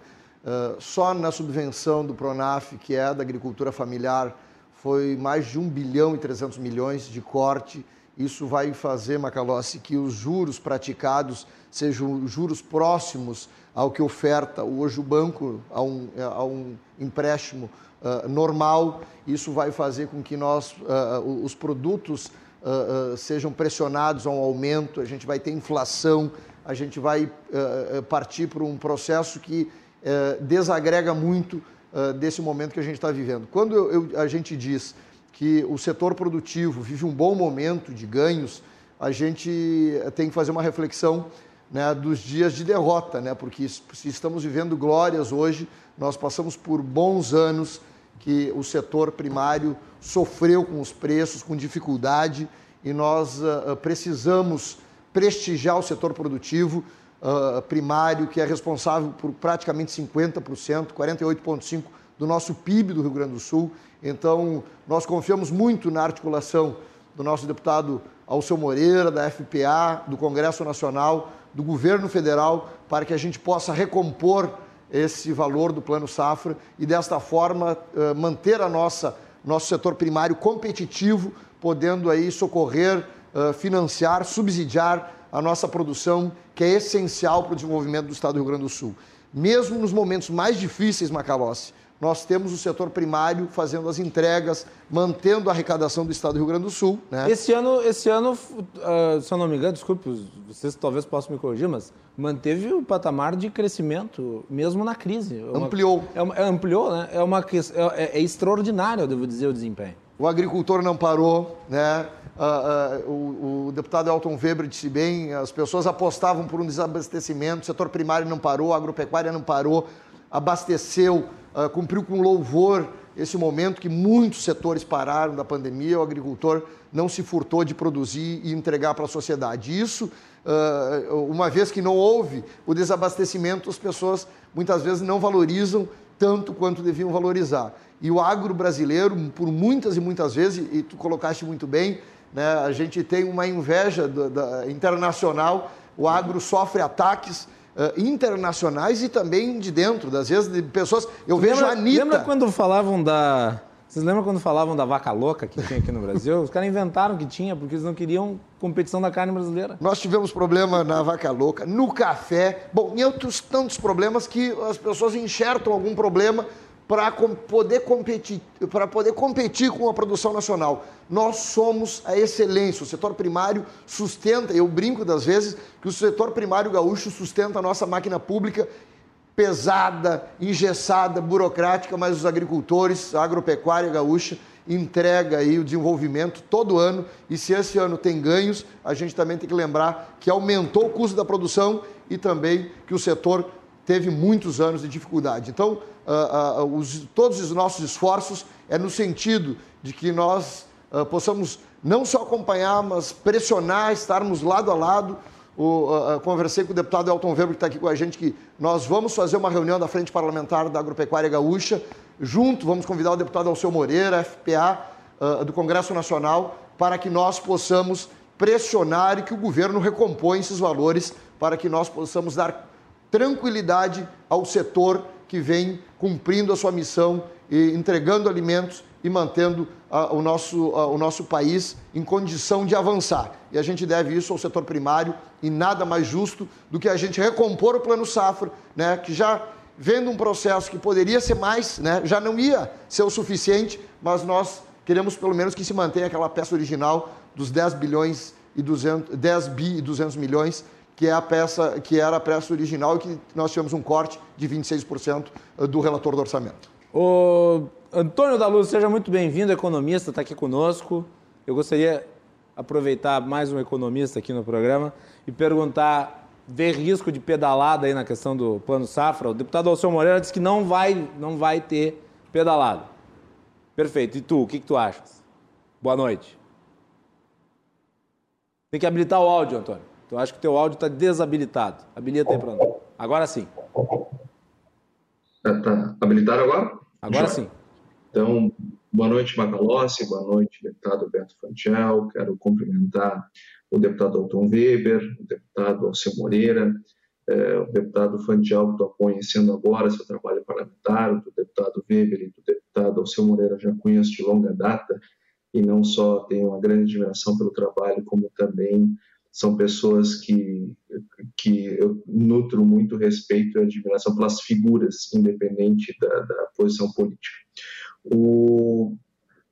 só na subvenção do Pronaf, que é da agricultura familiar, foi mais de 1 bilhão e 300 milhões de corte isso vai fazer, Macalossi, que os juros praticados sejam juros próximos ao que oferta hoje o banco a um, a um empréstimo uh, normal. Isso vai fazer com que nós, uh, os produtos uh, sejam pressionados a um aumento, a gente vai ter inflação, a gente vai partir para um processo que desagrega muito desse momento que a gente está vivendo. Quando eu, eu, a gente diz que o setor produtivo vive um bom momento de ganhos, a gente tem que fazer uma reflexão né, dos dias de derrota, né, porque se estamos vivendo glórias hoje, nós passamos por bons anos que o setor primário sofreu com os preços, com dificuldade, e nós uh, precisamos prestigiar o setor produtivo uh, primário, que é responsável por praticamente 50%, 48,5% do nosso PIB do Rio Grande do Sul. Então, nós confiamos muito na articulação do nosso deputado Alceu Moreira, da FPA, do Congresso Nacional, do governo federal, para que a gente possa recompor esse valor do Plano Safra e, desta forma, eh, manter a nossa nosso setor primário competitivo, podendo aí socorrer, eh, financiar, subsidiar a nossa produção, que é essencial para o desenvolvimento do Estado do Rio Grande do Sul. Mesmo nos momentos mais difíceis, Macalossi, nós temos o setor primário fazendo as entregas, mantendo a arrecadação do Estado do Rio Grande do Sul. Né? Esse ano, esse ano uh, se eu não me engano, desculpe, vocês talvez possam me corrigir, mas manteve o patamar de crescimento mesmo na crise. É ampliou. É uma, é, ampliou, né? É, uma, é, é extraordinário, eu devo dizer, o desempenho. O agricultor não parou, né? Uh, uh, o, o, deputado Elton Weber disse bem, as pessoas apostavam por um desabastecimento, o setor primário não parou, a agropecuária não parou, abasteceu, uh, cumpriu com louvor esse momento que muitos setores pararam da pandemia, o agricultor não se furtou de produzir e entregar para a sociedade. Isso, uma vez que não houve o desabastecimento, as pessoas muitas vezes não valorizam tanto quanto deviam valorizar. E o agro brasileiro, por muitas e muitas vezes, e tu colocaste muito bem, né, a gente tem uma inveja do, da, internacional, o agro sofre ataques uh, internacionais e também de dentro, das vezes de pessoas. Eu vejo lembra, a Anitta. Lembra quando falavam da. Vocês lembram quando falavam da vaca louca que tinha aqui no Brasil? Os caras inventaram que tinha, porque eles não queriam competição da carne brasileira. Nós tivemos problema na vaca louca, no café, bom, e outros tantos problemas que as pessoas enxertam algum problema para poder competir, para poder competir com a produção nacional. Nós somos a excelência. O setor primário sustenta, eu brinco das vezes que o setor primário gaúcho sustenta a nossa máquina pública pesada, engessada, burocrática, mas os agricultores, a agropecuária gaúcha entrega aí o desenvolvimento todo ano e se esse ano tem ganhos, a gente também tem que lembrar que aumentou o custo da produção e também que o setor teve muitos anos de dificuldade. Então, uh, uh, os, todos os nossos esforços é no sentido de que nós uh, possamos não só acompanhar, mas pressionar, estarmos lado a lado. O, conversei com o deputado Elton Weber, que está aqui com a gente, que nós vamos fazer uma reunião da Frente Parlamentar da Agropecuária Gaúcha. Junto, vamos convidar o deputado Alceu Moreira, FPA, do Congresso Nacional, para que nós possamos pressionar e que o governo recompõe esses valores para que nós possamos dar tranquilidade ao setor que vem cumprindo a sua missão e entregando alimentos e mantendo uh, o, nosso, uh, o nosso país em condição de avançar. E a gente deve isso ao setor primário e nada mais justo do que a gente recompor o Plano Safra, né, que já vendo um processo que poderia ser mais, né, já não ia ser o suficiente, mas nós queremos pelo menos que se mantenha aquela peça original dos 10 bilhões e 200, 10 bi e 200 milhões que é a peça que era a peça original e que nós tivemos um corte de 26% do relator do orçamento. O Antônio da Luz, seja muito bem-vindo, economista, está aqui conosco. Eu gostaria aproveitar mais um economista aqui no programa e perguntar, vê risco de pedalada aí na questão do plano safra? O deputado Alceu Moreira disse que não vai, não vai ter pedalada. Perfeito. E tu, o que, que tu achas? Boa noite. Tem que habilitar o áudio, Antônio. Então, acho que o teu áudio está desabilitado. Habilita aí para nós. Agora sim. Está tá habilitado agora? Agora Já. sim. Então, boa noite, Macalossi, boa noite, deputado Beto Fanchel. Quero cumprimentar o deputado Alton Weber, o deputado Alceu Moreira, eh, o deputado Fanchel, que estou conhecendo agora seu trabalho parlamentar, o deputado Weber e o deputado Alceu Moreira já conheço de longa data, e não só tenho uma grande admiração pelo trabalho, como também são pessoas que, que eu nutro muito respeito e admiração pelas figuras, independente da, da posição política. O,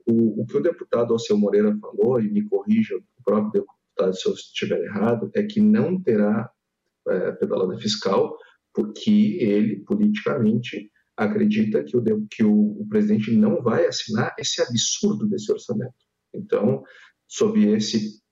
o, o, que o deputado Alceu Moreira falou, e me corrija o próprio deputado se eu estiver errado, é que não terá é, pedalada fiscal, porque ele, politicamente, acredita que o, que o, o presidente não vai assinar esse absurdo desse orçamento. Então, sob esse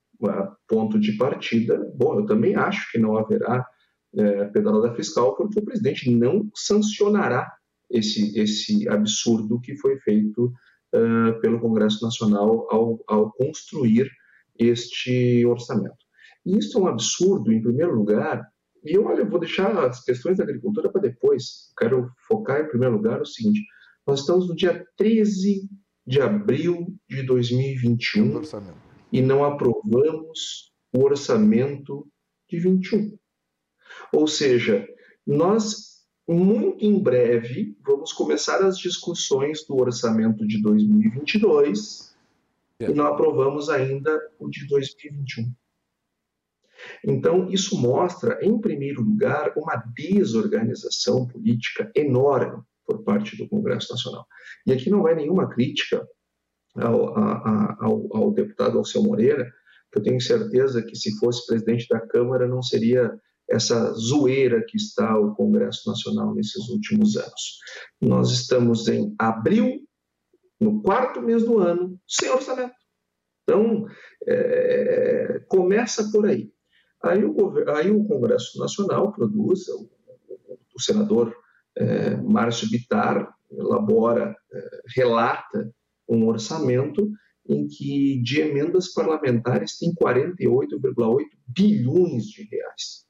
ponto de partida, bom, eu também acho que não haverá é, pedalada fiscal, porque o presidente não sancionará esse, esse absurdo que foi feito uh, pelo Congresso Nacional ao, ao construir este orçamento. E isso é um absurdo, em primeiro lugar, e eu, olha, eu vou deixar as questões da agricultura para depois. Quero focar em primeiro lugar o seguinte: nós estamos no dia 13 de abril de 2021. E não aprovamos o orçamento de 21. Ou seja, nós muito em breve vamos começar as discussões do orçamento de 2022 é. e não aprovamos ainda o de 2021. Então, isso mostra, em primeiro lugar, uma desorganização política enorme por parte do Congresso Nacional. E aqui não é nenhuma crítica ao, ao, ao deputado Alceu Moreira, que eu tenho certeza que se fosse presidente da Câmara não seria essa zoeira que está o Congresso Nacional nesses últimos anos. Nós estamos em abril, no quarto mês do ano, sem orçamento. Então, é, começa por aí. Aí o, aí o Congresso Nacional produz, o, o senador é, Márcio Bitar elabora, é, relata um orçamento em que de emendas parlamentares tem 48,8 bilhões de reais.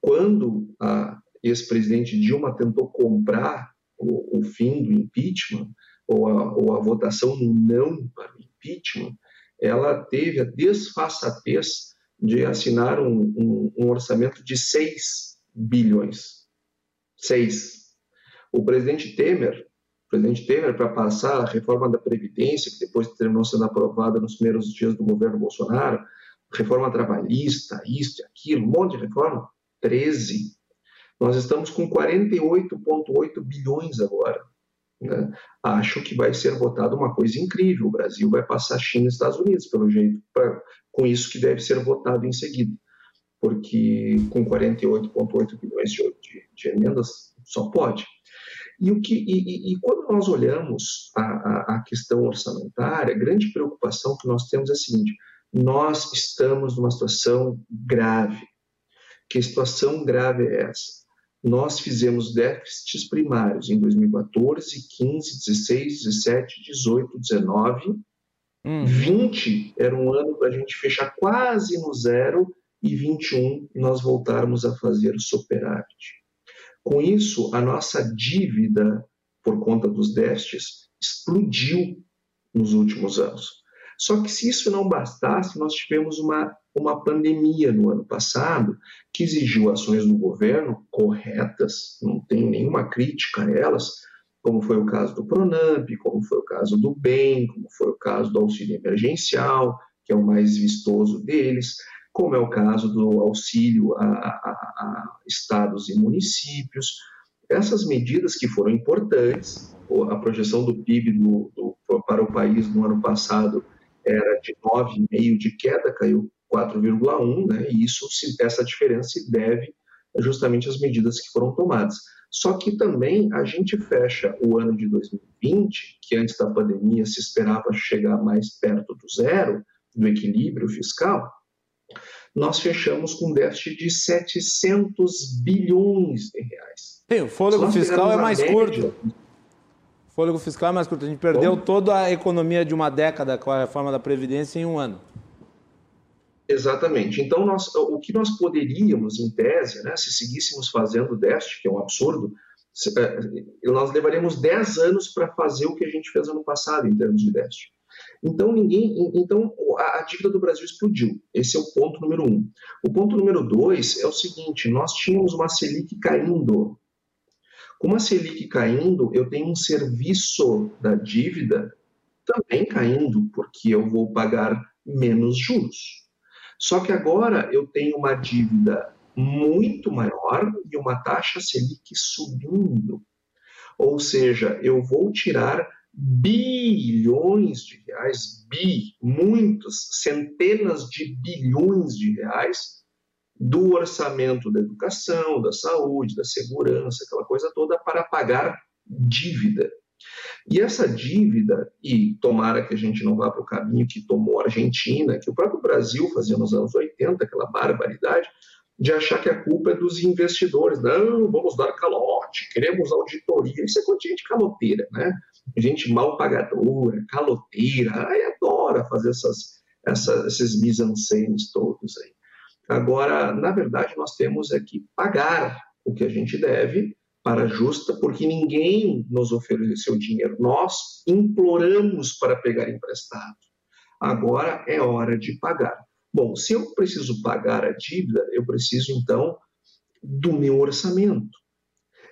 Quando a ex-presidente Dilma tentou comprar o, o, fim do impeachment, ou a, ou a votação não para o impeachment, ela teve a desfaçatez de assinar um, um, um orçamento de 6 bilhões. 6. O presidente Temer, presidente Temer, para passar a reforma da Previdência, que depois terminou sendo aprovada nos primeiros dias do governo Bolsonaro, reforma trabalhista, isso e aquilo, um monte de reforma, 13. Nós estamos com 48,8 bilhões agora. Né? Acho que vai ser votado uma coisa incrível. O Brasil vai passar China e Estados Unidos, pelo jeito, pra, com isso que deve ser votado em seguida. Porque com 48,8 bilhões de, de, de, emendas, só pode. E, o que, e, e quando nós olhamos a, a, a questão orçamentária, a grande preocupação que nós temos é a seguinte: nós estamos numa situação grave. Que situação grave é essa? nós fizemos déficits primários em 2014, 15, 16, 17, 18, 19. Hum. 20 era um ano para a gente fechar quase no zero e 21 nós voltarmos a fazer o superávit. Com isso, a nossa dívida por conta dos déficits explodiu nos últimos anos. Só que se isso não bastasse, nós tivemos uma, uma pandemia no ano passado que exigiu ações do governo corretas, não tem nenhuma crítica a elas, como foi o caso do Pronamp, como foi o caso do BEM, como foi o caso do auxílio emergencial, que é o mais vistoso deles, como é o caso do auxílio a, a, a estados e municípios. Essas medidas que foram importantes, a projeção do PIB do, do, para o país no ano passado era de 9,5 de queda, caiu 4,1, né? E isso, essa diferença se deve justamente às medidas que foram tomadas. Só que também a gente fecha o ano de 2020, que antes da pandemia se esperava chegar mais perto do zero, do equilíbrio fiscal, nós fechamos com um déficit de 700 bilhões de reais. Sim, o fôlego fiscal é mais média, curto fôlego fiscal é mais curto. A gente perdeu Bom, toda a economia de uma década com a reforma da Previdência em um ano. Exatamente. Então, nós, o que nós poderíamos, em tese, né, se seguíssemos fazendo déficit, que é um absurdo, é, nós levaríamos 10 anos para fazer o que a gente fez ano passado em termos de déficit. Então, ninguém, então a, a dívida do Brasil explodiu. Esse é o ponto número um. O ponto número dois é o seguinte: nós tínhamos uma Selic caindo com a Selic caindo, eu tenho um serviço da dívida também caindo, porque eu vou pagar menos juros. Só que agora eu tenho uma dívida muito maior e uma taxa Selic subindo. Ou seja, eu vou tirar bilhões de reais, bi, muitos, centenas de bilhões de reais do orçamento da educação, da saúde, da segurança, aquela coisa toda, para pagar dívida. E essa dívida, e tomara que a gente não vá para o caminho que tomou a Argentina, que o próprio Brasil fazia nos anos 80, aquela barbaridade, de achar que a culpa é dos investidores. Não, vamos dar calote, queremos auditoria. Isso é coisa de gente caloteira, né? Gente mal pagadora, caloteira, ai, adora fazer essas, esses mise-en-scènes todos aí. Agora, na verdade, nós temos é que pagar o que a gente deve para justa, porque ninguém nos ofereceu dinheiro. Nós imploramos para pegar emprestado. agora é hora de pagar. Bom, se eu preciso pagar a dívida, eu preciso então do meu orçamento.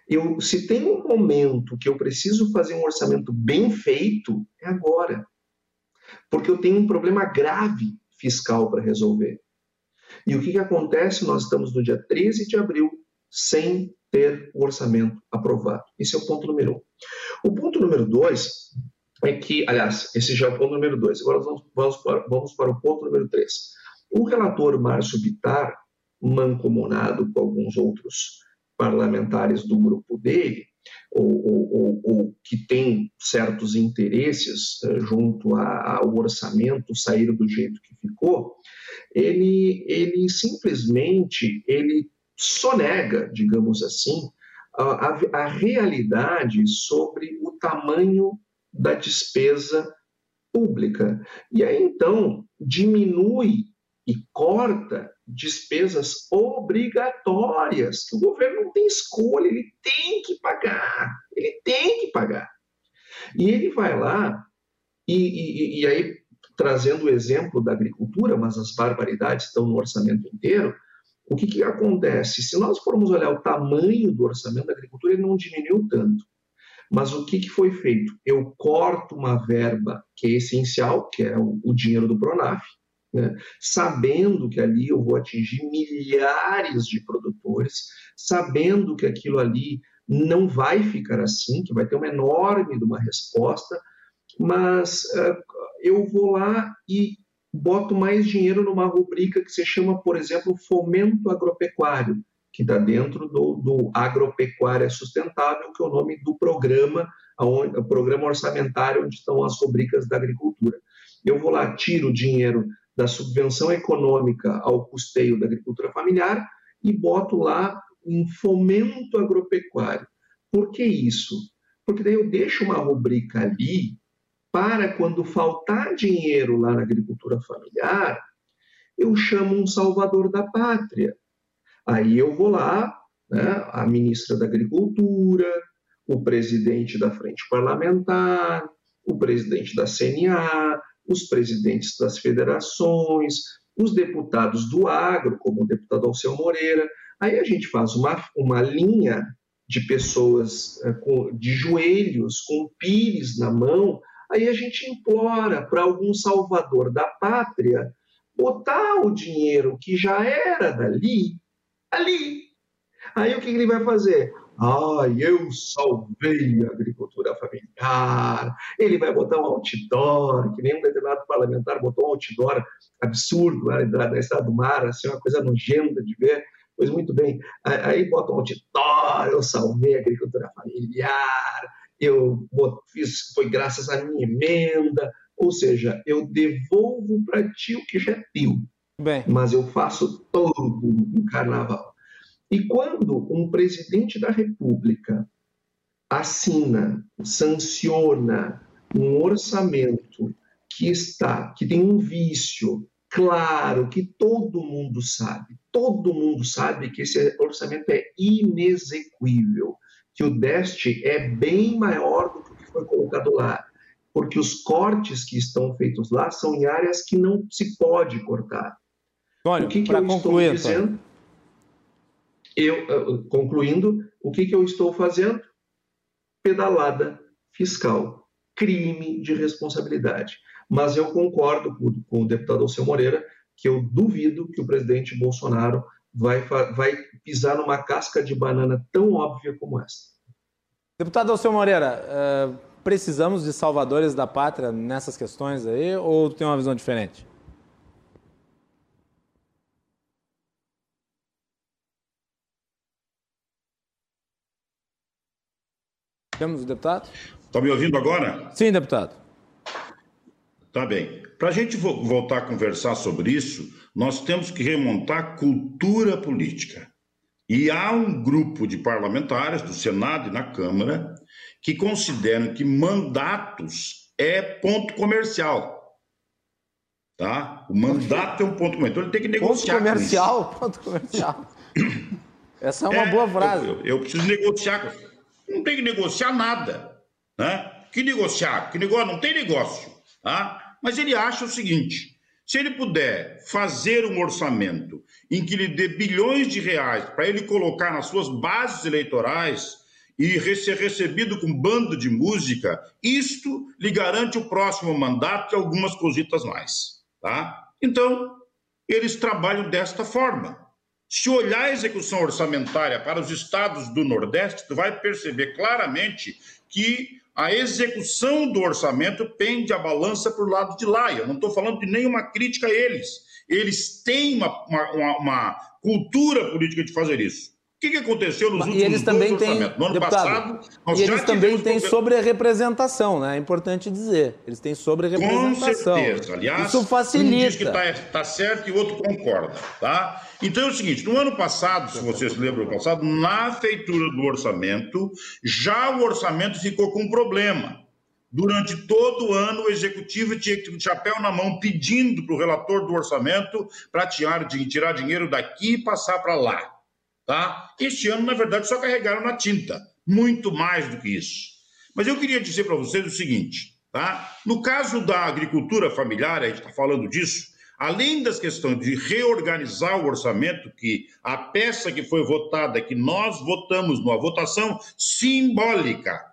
Eu, se tem um momento que eu preciso fazer um orçamento bem feito, é agora. Porque eu tenho um problema grave fiscal para resolver. E o que, que acontece? Nós estamos no dia 13 de abril sem ter o orçamento aprovado. Esse é o ponto número um. O ponto número dois é que, aliás, esse já é o ponto número dois. Agora vamos, vamos, para, vamos para o ponto número três. O relator Márcio Bitar, mancomunado com alguns outros parlamentares do grupo dele, ou, ou, ou, que tem certos interesses uh, junto a, ao orçamento sair do jeito que ficou, ele, ele simplesmente ele sonega, digamos assim, a, a realidade sobre o tamanho da despesa pública. E aí, então, diminui e corta despesas obrigatórias, que o governo não tem escolha, ele tem que pagar, ele tem que pagar. E ele vai lá, e, e, e aí, trazendo o exemplo da agricultura, mas as barbaridades estão no orçamento inteiro, o que, que acontece? Se nós formos olhar o tamanho do orçamento da agricultura, ele não diminuiu tanto. Mas o que, que foi feito? Eu corto uma verba que é essencial, que é o, o dinheiro do Pronaf, né? sabendo que ali eu vou atingir milhares de produtores, sabendo que aquilo ali não vai ficar assim, que vai ter uma enorme de uma resposta, mas uh, eu vou lá e boto mais dinheiro numa rubrica que se chama, por exemplo, fomento agropecuário, que está dentro do, do Agropecuária Sustentável, que é o nome do programa, onde, o programa orçamentário onde estão as rubricas da agricultura. Eu vou lá, tiro dinheiro da subvenção econômica ao custeio da agricultura familiar e boto lá um fomento agropecuário. Por que isso? Porque daí eu deixo uma rubrica ali para quando faltar dinheiro lá na agricultura familiar, eu chamo um salvador da pátria. Aí eu vou lá, né, a ministra da Agricultura, o presidente da Frente Parlamentar, o presidente da CNA, os presidentes das federações, os deputados do agro, como o deputado Alceu Moreira. Aí a gente faz uma, uma linha de pessoas eh, de joelhos, com pires na mão, Aí a gente implora para algum salvador da pátria botar o dinheiro que já era dali, ali. Aí o que ele vai fazer? Ah, eu salvei a agricultura familiar. Ele vai botar um outdoor, que nem um determinado parlamentar botou um outdoor absurdo lá na Estrada do Mar, assim, uma coisa nojenta de ver. Pois muito bem, aí bota um outdoor, eu salvei a agricultura familiar, eu fiz, foi graças à minha emenda, ou seja, eu devolvo para ti o que já é teu, Bem. mas eu faço todo o carnaval. E quando um presidente da República assina, sanciona um orçamento que está, que tem um vício claro, que todo mundo sabe, todo mundo sabe que esse orçamento é inexequível que o déficit é bem maior do que o que foi colocado lá, porque os cortes que estão feitos lá são em áreas que não se pode cortar. Olha, o que, que eu concluir, estou dizendo? Eu, concluindo, o que, que eu estou fazendo? Pedalada fiscal, crime de responsabilidade. Mas eu concordo com, o deputado Alceu Moreira que eu duvido que o presidente Bolsonaro vai, vai pisar numa casca de banana tão óbvia como essa. Deputado Alceu Moreira, uh, precisamos de salvadores da pátria nessas questões aí ou tem uma visão diferente? Temos o deputado? Está me ouvindo agora? Sim, deputado. Tá bem. Para a gente voltar a conversar sobre isso, nós temos que remontar cultura política. E há um grupo de parlamentares do Senado e na Câmara que consideram que mandatos é ponto comercial. Tá? O mandato é um ponto comercial. Então ele tem que negociar. Ponto comercial? Ponto comercial. Essa é uma é, boa frase. Eu, eu, preciso negociar. Não tem que negociar nada. Né? Que negociar? Que negócio? Não tem negócio. Tá? Mas ele acha o seguinte: se ele puder fazer um orçamento em que lhe dê bilhões de reais para ele colocar nas suas bases eleitorais e ser recebido com bando de música, isto lhe garante o próximo mandato e algumas cositas mais. Tá? Então, eles trabalham desta forma. Se olhar a execução orçamentária para os estados do Nordeste, tu vai perceber claramente que a execução do orçamento pende a balança para o lado de lá. Eu não estou falando de nenhuma crítica a eles. Eles têm uma, uma, uma cultura política de fazer isso. O que, que aconteceu nos últimos e eles também têm, No ano deputado, passado, nós e eles também têm sobre a representação, né? É importante dizer. Eles têm sobre a representação. Com certeza. Aliás, Isso facilita. um diz que está tá certo e o outro concorda, tá? Então é o seguinte, no ano passado, se vocês se lembram do passado, na feitura do orçamento, já o orçamento ficou com um problema. Durante todo o ano, o executivo tinha que ter um chapéu na mão pedindo para o relator do orçamento para tirar, tirar dinheiro daqui e passar para lá. Tá? Este ano, na verdade, só carregaram na tinta, muito mais do que isso. Mas eu queria dizer para vocês o seguinte: tá? no caso da agricultura familiar, a gente está falando disso, além das questões de reorganizar o orçamento, que a peça que foi votada, que nós votamos numa votação simbólica,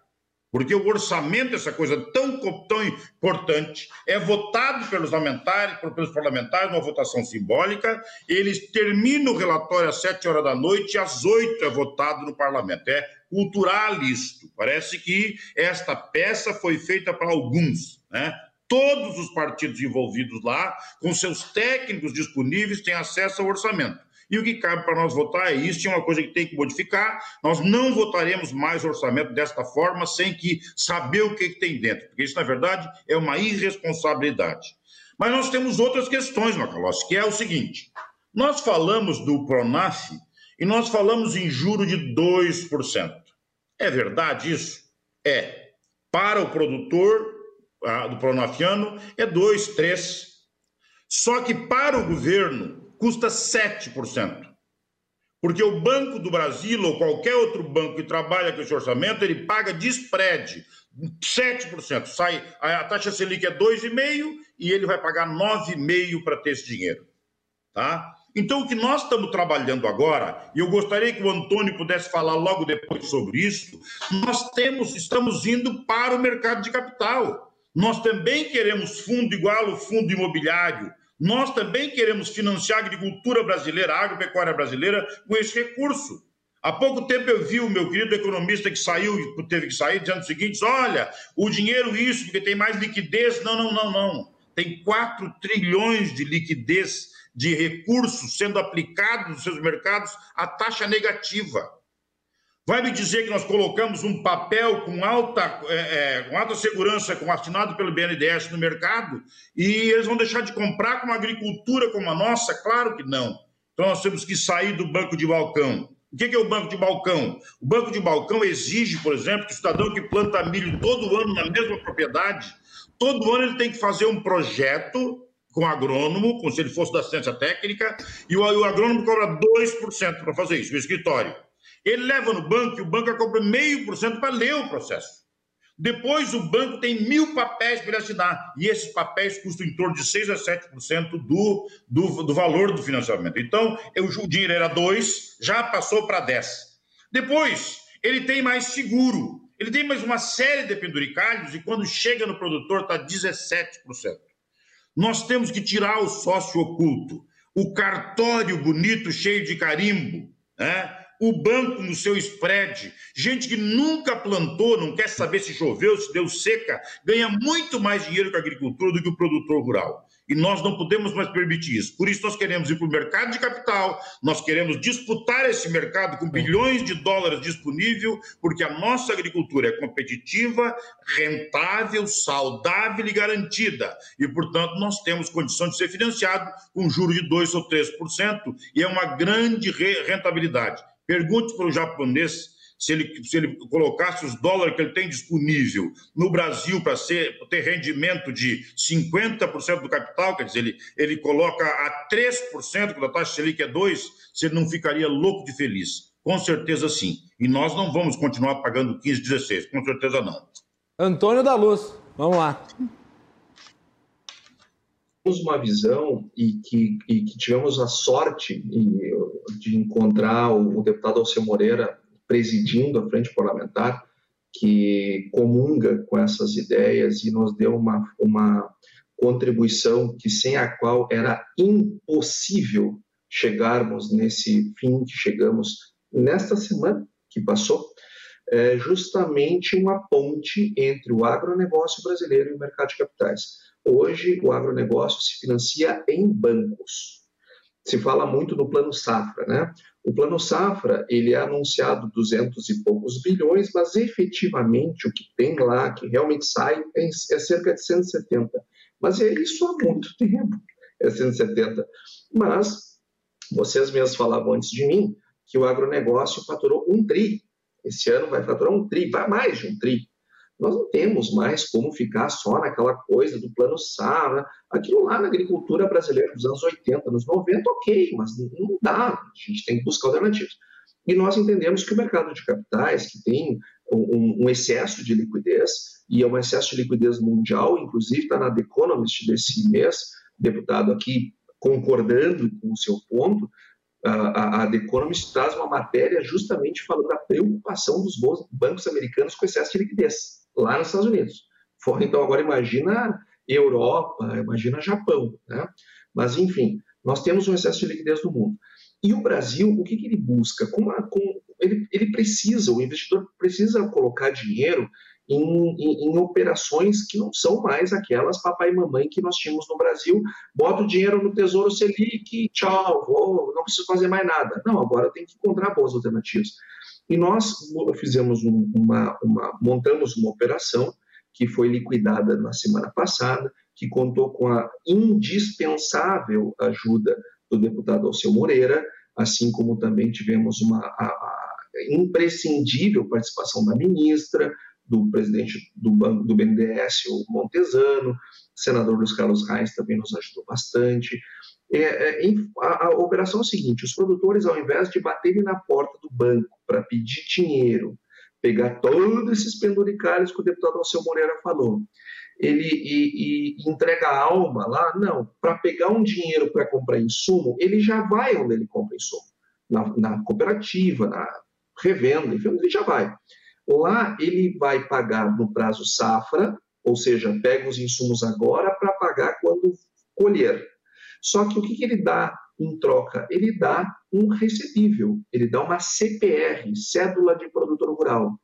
porque o orçamento, essa coisa tão, tão importante, é votado pelos parlamentares, pelos parlamentares, numa votação simbólica. Eles terminam o relatório às sete horas da noite e às oito é votado no parlamento. É cultural isto. Parece que esta peça foi feita para alguns, né? Todos os partidos envolvidos lá, com seus técnicos disponíveis, têm acesso ao orçamento. E o que cabe para nós votar é isso, é uma coisa que tem que modificar. Nós não votaremos mais orçamento desta forma, sem que saber o que, que tem dentro, porque isso, na verdade, é uma irresponsabilidade. Mas nós temos outras questões, Macalossi, que é o seguinte: nós falamos do Pronaf e nós falamos em juro de 2%. É verdade isso? É. Para o produtor ah, do Pronafiano é 2, 3. Só que para o governo custa 7%. Porque o Banco do Brasil ou qualquer outro banco que trabalha com esse orçamento, ele paga de spread, 7%. Sai, a taxa Selic é 2,5% e ele vai pagar 9,5% para ter esse dinheiro. Tá? Então, o que nós estamos trabalhando agora, e eu gostaria que o Antônio pudesse falar logo depois sobre isso, nós temos, estamos indo para o mercado de capital. Nós também queremos fundo igual ao fundo imobiliário, nós também queremos financiar a agricultura brasileira, a agropecuária brasileira, com esse recurso. Há pouco tempo eu vi o meu querido economista que saiu, teve que sair, dizendo o seguinte: olha, o dinheiro isso, porque tem mais liquidez. Não, não, não, não. Tem 4 trilhões de liquidez de recursos sendo aplicados nos seus mercados a taxa negativa. Vai me dizer que nós colocamos um papel com alta, é, é, com alta segurança, com assinado pelo BNDES no mercado, e eles vão deixar de comprar com uma agricultura como a nossa? Claro que não. Então nós temos que sair do banco de balcão. O que é o banco de balcão? O banco de balcão exige, por exemplo, que o cidadão que planta milho todo ano na mesma propriedade, todo ano ele tem que fazer um projeto com agrônomo, como se ele fosse da ciência técnica, e o, o agrônomo cobra 2% para fazer isso, o escritório. Ele leva no banco e o banco cobra meio por cento para ler o processo. Depois, o banco tem mil papéis para ele assinar, e esses papéis custam em torno de 6 a 7% do, do, do valor do financiamento. Então, eu, o dinheiro era 2, já passou para 10. Depois, ele tem mais seguro, ele tem mais uma série de penduricalhos, e quando chega no produtor está 17%. Nós temos que tirar o sócio oculto, o cartório bonito, cheio de carimbo, né? O banco no seu spread. Gente que nunca plantou, não quer saber se choveu, se deu seca, ganha muito mais dinheiro com a agricultura do que o produtor rural. E nós não podemos mais permitir isso. Por isso, nós queremos ir para o mercado de capital, nós queremos disputar esse mercado com bilhões de dólares disponível, porque a nossa agricultura é competitiva, rentável, saudável e garantida. E, portanto, nós temos condição de ser financiado com juros de 2% ou 3%, e é uma grande rentabilidade. Pergunte para o japonês se ele, se ele colocasse os dólares que ele tem disponível no Brasil para ter rendimento de 50% do capital, quer dizer, ele, ele coloca a 3%, quando a taxa Selic é 2%, se ele não ficaria louco de feliz. Com certeza sim. E nós não vamos continuar pagando 15, 16, com certeza não. Antônio da Luz, vamos lá. Uma visão e que, e que tivemos a sorte de encontrar o, o deputado Alceu Moreira presidindo a frente parlamentar, que comunga com essas ideias e nos deu uma, uma contribuição que sem a qual era impossível chegarmos nesse fim que chegamos nesta semana que passou, é justamente uma ponte entre o agronegócio brasileiro e o mercado de capitais. Hoje, o agronegócio se financia em bancos. Se fala muito do Plano Safra, né? O Plano Safra, ele é anunciado 200 e poucos bilhões, mas efetivamente o que tem lá, que realmente sai, é, é cerca de 170. Mas é isso há muito tempo, é 170. Mas vocês mesmos falavam antes de mim que o agronegócio faturou um tri. Esse ano vai faturar um tri, vai mais de um tri. Nós não temos mais como ficar só naquela coisa do plano SAR, aquilo lá na agricultura brasileira dos anos 80, anos 90, ok, mas não dá, a gente tem que buscar alternativas. E nós entendemos que o mercado de capitais, que tem um, um excesso de liquidez, e é um excesso de liquidez mundial, inclusive está na The Economist desse mês, deputado aqui concordando com o seu ponto, a, a The Economist traz uma matéria justamente falando da preocupação dos bancos americanos com excesso de liquidez lá nos Estados Unidos. Então, agora imagina Europa, imagina Japão. Né? Mas, enfim, nós temos um excesso de liquidez no mundo. E o Brasil, o que, que ele busca? Com a, com, ele, ele precisa, o investidor precisa colocar dinheiro em, em, em, operações que não são mais aquelas papai e mamãe que nós tínhamos no Brasil. Bota o dinheiro no Tesouro Selic, tchau, vou, não preciso fazer mais nada. Não, agora tem que encontrar boas alternativas. E nós fizemos uma, uma montamos uma operação que foi liquidada na semana passada, que contou com a indispensável ajuda do deputado Alceu Moreira, assim como também tivemos uma a, a imprescindível participação da ministra, do presidente do banco do BNDES, o Montesano, o senador Luiz Carlos Reis também nos ajudou bastante. É, é, a, a, operação é o seguinte: os produtores, ao invés de baterem na porta do banco para pedir dinheiro, pegar todos esses penduricalhos que o deputado Alceu Moreira falou, ele e, e entrega a alma lá, não, para pegar um dinheiro para comprar insumo, ele já vai onde ele compra insumo, na, na cooperativa, na revenda, enfim, ele já vai. Lá ele vai pagar no prazo safra, ou seja, pega os insumos agora para pagar quando colher. Só que o que, que ele dá em troca? Ele dá um recebível, ele dá uma CPR, cédula de produtor rural.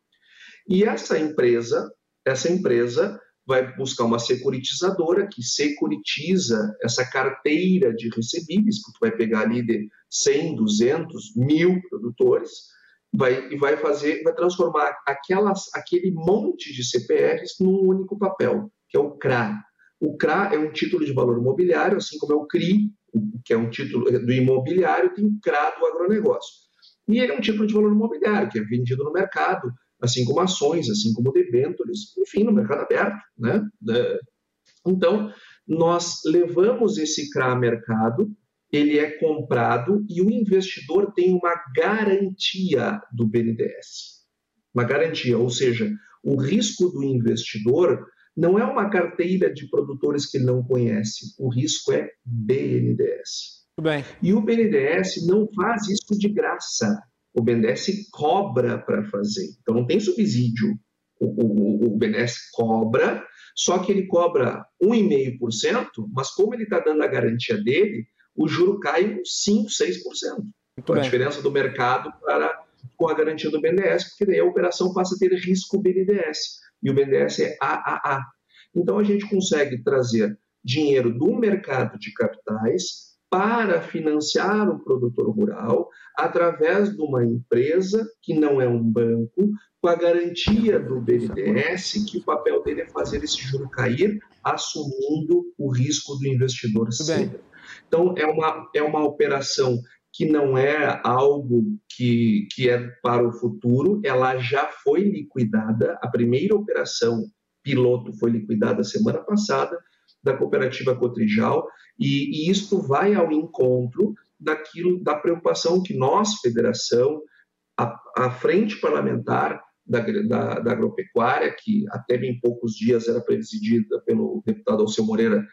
E essa empresa, essa empresa vai buscar uma securitizadora que securitiza essa carteira de recebíveis, porque vai pegar ali de 100, 200, mil produtores, vai, e vai fazer, vai transformar aquelas, aquele monte de CPRs num único papel, que é o CRA. O CRA é um título de valor imobiliário, assim como é o CRI, que é um título do imobiliário, tem o CRA do agronegócio. E ele é um título de valor imobiliário, que é vendido no mercado, assim como ações, assim como debêntures, enfim, no mercado aberto. Né? Então, nós levamos esse CRA a mercado, ele é comprado e o investidor tem uma garantia do BNDES. Uma garantia, ou seja, o risco do investidor não é uma carteira de produtores que não conhece, o risco é BNDES. Bem. E o BNDES não faz isso de graça. O BNDES cobra para fazer. Então não tem subsídio. O, o, o BNDES cobra, só que ele cobra 1,5%, mas como ele está dando a garantia dele, o juro cai uns 5, 6%. Muito a bem. diferença do mercado para com a garantia do BNDES, porque daí a operação passa a ter risco BNDES. E o BNDES é AAA. Então a gente consegue trazer dinheiro do mercado de capitais para financiar o produtor rural através de uma empresa que não é um banco, com a garantia do BNDES, que o papel dele é fazer esse juro cair, assumindo o risco do investidor. Então, é uma, é uma operação que não é algo que, que é para o futuro, ela já foi liquidada. A primeira operação piloto foi liquidada semana passada da cooperativa Cotrijal, e, e isto vai ao encontro daquilo da preocupação que nós, federação, a, a frente parlamentar, da, da, da, agropecuária, que até bem poucos dias era presidida pelo deputado Alceu Moreira,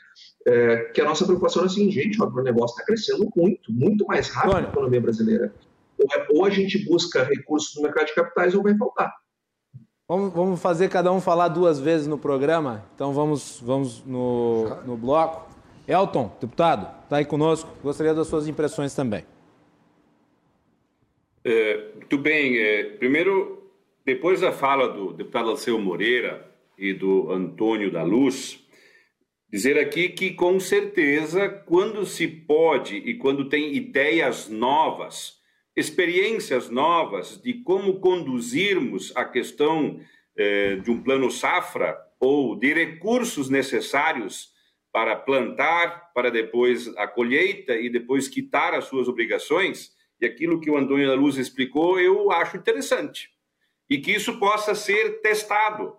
é, que a nossa preocupação é a seguinte, gente, o agronegócio está crescendo muito, muito mais rápido Olha. a economia brasileira. Ou, é, ou, a gente busca recursos no mercado de capitais ou vai faltar. Vamos, vamos fazer cada um falar duas vezes no programa, então vamos, vamos no, no bloco. Elton, deputado, está aí conosco, gostaria das suas impressões também. É, muito bem. É, primeiro, depois da fala do deputado Alceu Moreira e do Antônio da Luz, dizer aqui que, com certeza, quando se pode e quando tem ideias novas, experiências novas de como conduzirmos a questão eh, de um plano safra ou de recursos necessários para plantar, para depois a colheita e depois quitar as suas obrigações, e aquilo que o Antônio da Luz explicou, eu acho interessante e que isso possa ser testado.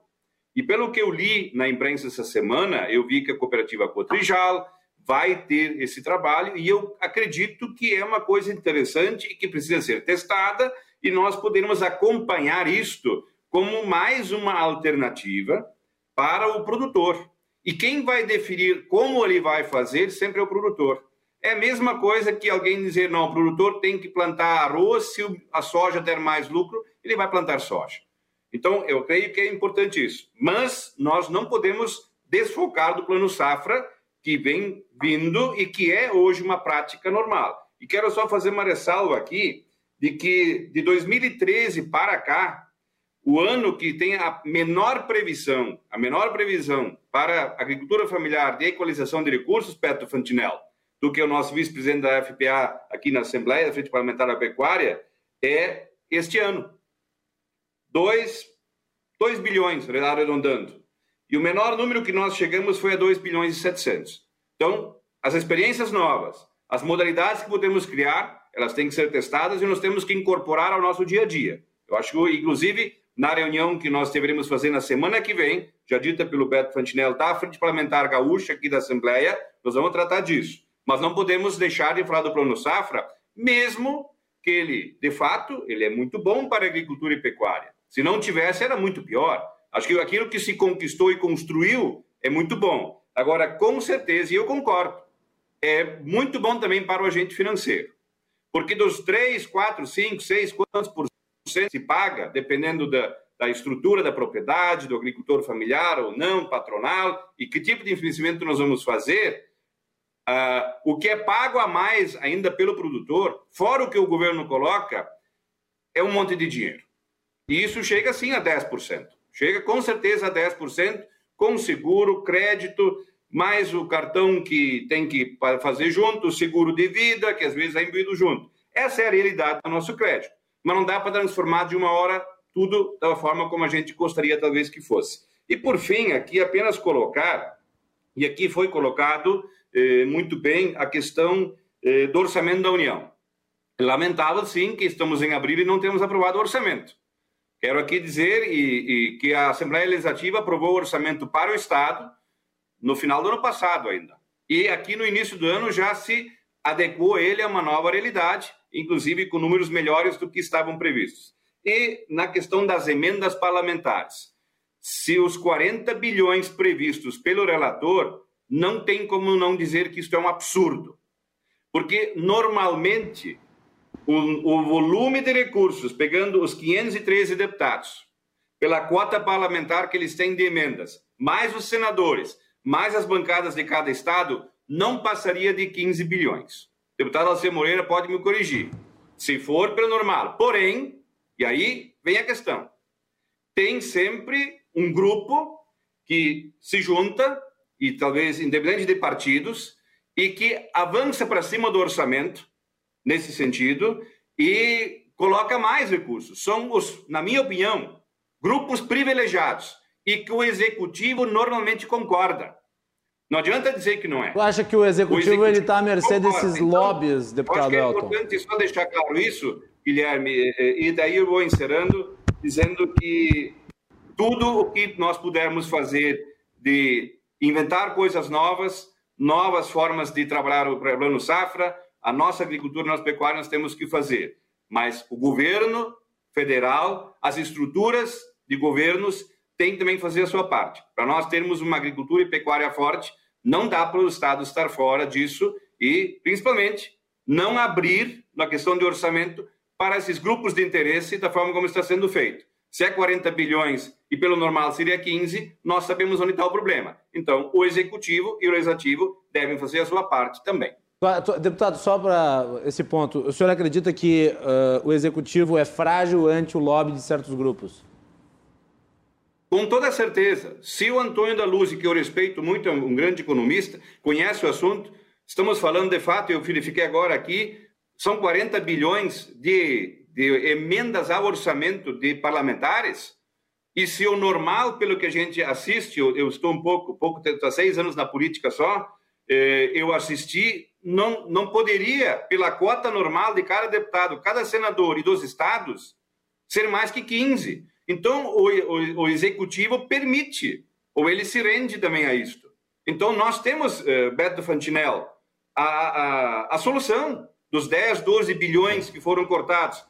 E pelo que eu li na imprensa essa semana, eu vi que a cooperativa Cotrijal vai ter esse trabalho e eu acredito que é uma coisa interessante e que precisa ser testada e nós podermos acompanhar isto como mais uma alternativa para o produtor. E quem vai definir como ele vai fazer sempre é o produtor. É a mesma coisa que alguém dizer, não, o produtor tem que plantar arroz se a soja der mais lucro ele vai plantar soja. Então, eu creio que é importante isso. Mas nós não podemos desfocar do plano safra que vem vindo e que é hoje uma prática normal. E quero só fazer uma ressalva aqui de que de 2013 para cá, o ano que tem a menor previsão, a menor previsão para agricultura familiar de equalização de recursos, Petro Fantinel, do que o nosso vice-presidente da FPA aqui na Assembleia, da Frente Parlamentar da Pecuária, é este ano. 2, 2 bilhões, arredondando. E o menor número que nós chegamos foi a 2 bilhões e 700. Então, as experiências novas, as modalidades que podemos criar, elas têm que ser testadas e nós temos que incorporar ao nosso dia a dia. Eu acho que, inclusive, na reunião que nós deveremos fazer na semana que vem, já dita pelo Beto Fantinel, da Frente Parlamentar Gaúcha aqui da Assembleia, nós vamos tratar disso. Mas não podemos deixar de falar do Plano Safra, mesmo que ele, de fato, ele é muito bom para agricultura e pecuária. Se não tivesse, era muito pior. Acho que aquilo que se conquistou e construiu é muito bom. Agora, com certeza, e eu concordo, é muito bom também para o agente financeiro. Porque dos 3, 4, 5, 6, quantos por cento se paga, dependendo da, da estrutura da propriedade, do agricultor familiar ou não, patronal, e que tipo de investimento nós vamos fazer, uh, o que é pago a mais ainda pelo produtor, fora o que o governo coloca, é um monte de dinheiro. E isso chega sim a 10%. Chega com certeza a 10%, com seguro, crédito, mais o cartão que tem que fazer junto, seguro de vida, que às vezes é imbuído junto. Essa é a realidade do nosso crédito. Mas não dá para transformar de uma hora tudo da forma como a gente gostaria talvez que fosse. E por fim, aqui apenas colocar, e aqui foi colocado eh, muito bem a questão eh, do orçamento da União. Lamentável, sim, que estamos em abril e não temos aprovado o orçamento. Quero aqui dizer e, e que a Assembleia Legislativa aprovou o orçamento para o Estado no final do ano passado ainda. E aqui no início do ano já se adequou ele a uma nova realidade, inclusive com números melhores do que estavam previstos. E na questão das emendas parlamentares, se os 40 bilhões previstos pelo relator, não tem como não dizer que isto é um absurdo. Porque normalmente o, o volume de recursos, pegando os 513 deputados, pela cota parlamentar que eles têm de emendas, mais os senadores, mais as bancadas de cada estado, não passaria de 15 bilhões. Deputado Alceu Moreira pode me corrigir, se for pelo normal. Porém, e aí vem a questão, tem sempre um grupo que se junta, e talvez independente de partidos, e que avança para cima do orçamento, nesse sentido e coloca mais recursos. São os, na minha opinião, grupos privilegiados e que o executivo normalmente concorda. Não adianta dizer que não é. Tu acha que o executivo está à mercê desses então, lobbies, deputado acho que é Elton? É importante só deixar claro isso, Guilherme, e daí eu vou encerrando dizendo que tudo o que nós pudermos fazer de inventar coisas novas, novas formas de trabalhar o plano safra, a nossa agricultura, a nossa pecuária, nós temos que fazer. Mas o governo federal, as estruturas de governos têm também que fazer a sua parte. Para nós termos uma agricultura e pecuária forte, não dá para o Estado estar fora disso e, principalmente, não abrir na questão de orçamento para esses grupos de interesse da forma como está sendo feito. Se é 40 bilhões e pelo normal seria 15, nós sabemos onde está o problema. Então, o executivo e o legislativo devem fazer a sua parte também. Deputado, só para esse ponto, o senhor acredita que uh, o executivo é frágil ante o lobby de certos grupos? Com toda certeza. Se o Antônio da Luz, que eu respeito muito, é um grande economista, conhece o assunto, estamos falando de fato, eu verifiquei agora aqui, são 40 bilhões de, de emendas ao orçamento de parlamentares. E se o normal, pelo que a gente assiste, eu, eu estou um pouco, pouco, há seis anos na política só, eu assisti, não, não poderia, pela cota normal de cada deputado, cada senador e dos estados, ser mais que 15. Então, o, o, o, executivo permite, ou ele se rende também a isto. Então, nós temos, uh, Beto Fantinel, a, a, a solução dos 10, 12 bilhões que foram cortados,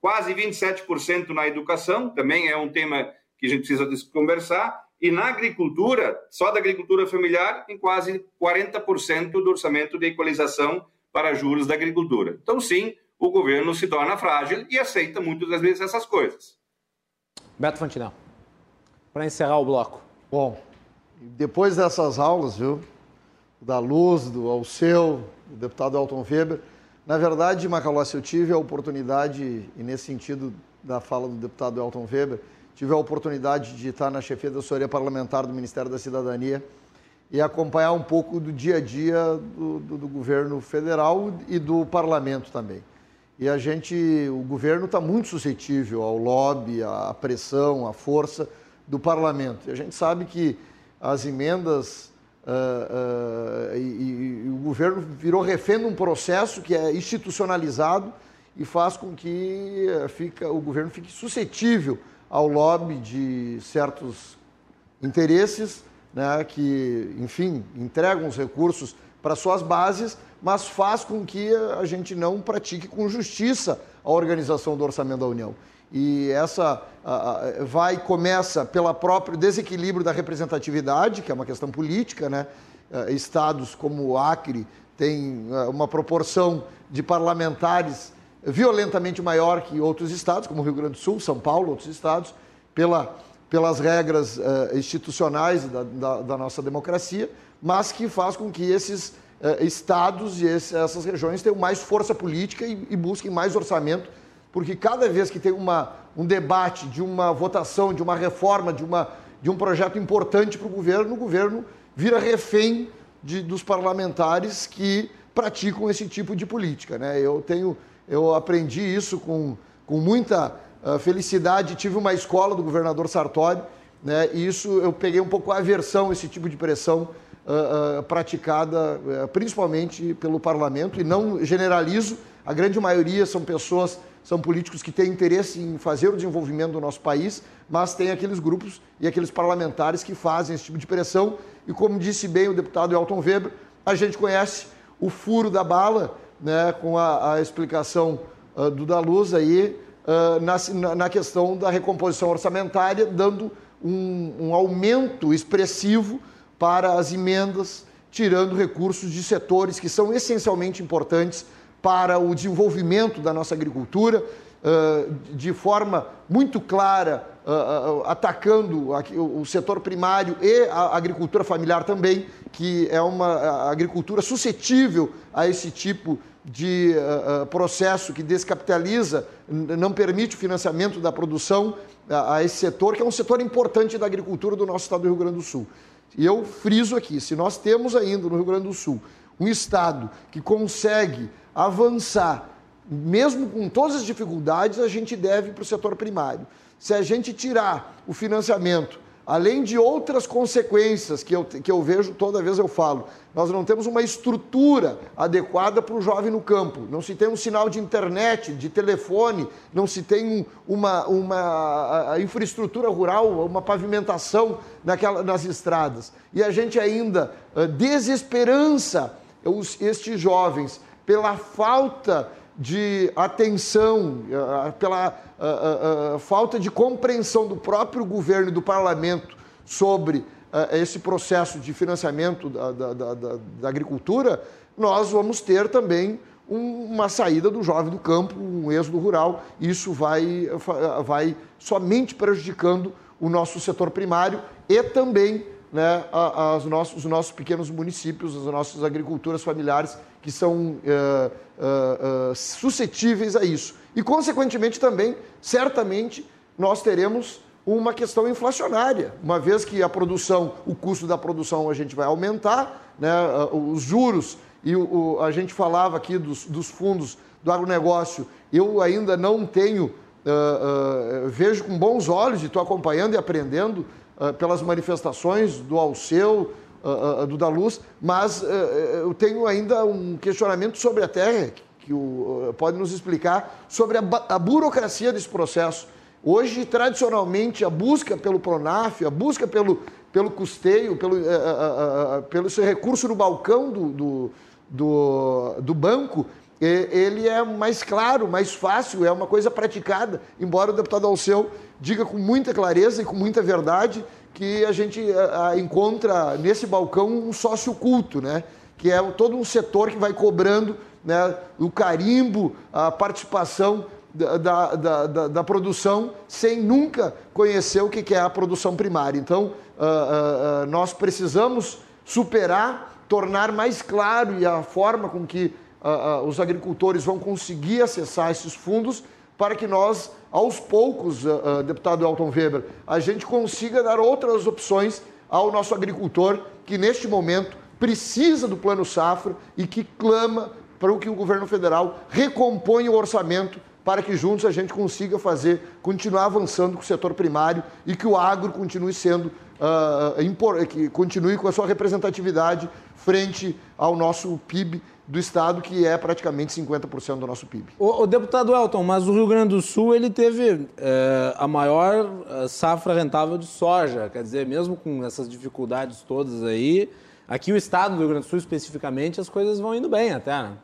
quase 27% na educação, também é um tema que a gente precisa conversar, e na agricultura, só da agricultura familiar, em quase 40% do orçamento de equalização para juros da agricultura. Então, sim, o governo se torna frágil e aceita muitas das vezes essas coisas. Beto Fantinel, para encerrar o bloco. Bom, depois dessas aulas, viu, da Luz, do Alceu, do deputado Elton Weber, na verdade, Macalossi, eu tive a oportunidade, e nesse sentido da fala do deputado Elton Weber, tive a oportunidade de estar na chefia da assessoria parlamentar do Ministério da Cidadania e acompanhar um pouco do dia a dia do, do, do governo federal e do parlamento também. E a gente, o governo está muito suscetível ao lobby, à pressão, à força do parlamento. E a gente sabe que as emendas uh, uh, e, e, o governo virou refém de um processo que é institucionalizado e faz com que fica, o governo fique suscetível ao lobby de certos interesses, né, que, enfim, entregam os recursos para suas bases mas faz com que a gente não pratique com justiça a organização do orçamento da União. E essa uh, vai começa pelo próprio desequilíbrio da representatividade, que é uma questão política, né? Uh, estados como o Acre têm uh, uma proporção de parlamentares violentamente maior que outros estados, como Rio Grande do Sul, São Paulo, outros estados, pela, pelas regras institucionais da, da, da nossa democracia, mas que faz com que esses eh, estados e esse, essas regiões tenham mais força política e, e, busquem mais orçamento, porque cada vez que tem uma, um debate de uma votação, de uma reforma, de, uma, de um projeto importante para o governo, o governo vira refém de, dos parlamentares que praticam esse tipo de política. Né? Eu tenho, eu aprendi isso com, com muita uh, felicidade. Tive uma escola do governador Sartori, né? E isso eu peguei um pouco a aversão, esse tipo de pressão uh, uh, praticada uh, principalmente pelo parlamento, e não generalizo, a grande maioria são pessoas, são políticos que têm interesse em fazer o desenvolvimento do nosso país, mas tem aqueles grupos e aqueles parlamentares que fazem esse tipo de pressão, e como disse bem o deputado Elton Weber, a gente conhece o furo da bala, né, com a, a explicação do da Luz aí, na, na questão da recomposição orçamentária, dando um, um aumento expressivo para as emendas, tirando recursos de setores que são essencialmente importantes para o desenvolvimento da nossa agricultura, de forma muito clara, atacando o setor primário e a agricultura familiar também, que é uma agricultura suscetível a esse tipo de processo que descapitaliza, não permite o financiamento da produção a esse setor, que é um setor importante da agricultura do nosso estado do Rio Grande do Sul. E eu friso aqui: se nós temos ainda no Rio Grande do Sul um Estado que consegue avançar, mesmo com todas as dificuldades, a gente deve para o setor primário. Se a gente tirar o financiamento além de outras consequências que eu, que eu vejo toda vez eu falo. Nós não temos uma estrutura adequada para o jovem no campo, não se tem um sinal de internet, de telefone, não se tem uma, uma infraestrutura rural, uma pavimentação naquela, nas estradas. E a gente ainda desesperança os, estes jovens pela falta de atenção, uh, pela uh, falta de compreensão do próprio governo e do parlamento sobre esse processo de financiamento da, da, da, da, agricultura, nós vamos ter também um, uma saída do jovem do campo, um êxodo rural. Isso vai, vai somente prejudicando o nosso setor primário e também né, as nossos, os nossos pequenos municípios, as nossas agriculturas familiares que são uh, uh, uh, suscetíveis a isso. E, consequentemente, também, certamente, nós teremos uma questão inflacionária, uma vez que a produção, o custo da produção a gente vai aumentar, né, os juros, e o, a gente falava aqui dos, dos fundos do agronegócio, eu ainda não tenho, vejo com bons olhos e estou acompanhando e aprendendo uh, pelas manifestações do Alceu, uh, uh, do da Luz, mas eu tenho ainda um questionamento sobre a terra, que o, pode nos explicar, sobre a, a burocracia desse processo. Hoje, tradicionalmente, a busca pelo PRONAF, a busca pelo, pelo custeio, pelo, pelo esse recurso no balcão do, do, do, do banco, ele é mais claro, mais fácil, é uma coisa praticada, embora o deputado Alceu diga com muita clareza e com muita verdade que a gente a, a, encontra nesse balcão um sócio culto, né? que é todo um setor que vai cobrando né, o carimbo, a participação da, da, da, da produção, sem nunca conhecer o que é a produção primária. Então, uh, uh, nós precisamos superar, tornar mais claro e a forma com que uh, os agricultores vão conseguir acessar esses fundos para que nós, aos poucos, uh, uh, deputado Elton Weber, a gente consiga dar outras opções ao nosso agricultor que neste momento precisa do plano safra e que clama para que o governo federal recomponha o orçamento para que juntos a gente consiga fazer, continuar avançando com o setor primário e que o agro continue sendo, uh, que continue com a sua representatividade frente ao nosso PIB do estado, que é praticamente 50% do nosso PIB. O, o, deputado Elton, mas o Rio Grande do Sul ele teve é, a maior eh, safra rentável de soja, quer dizer, mesmo com essas dificuldades todas aí, aqui o estado do Rio Grande do Sul especificamente, as coisas vão indo bem até, né?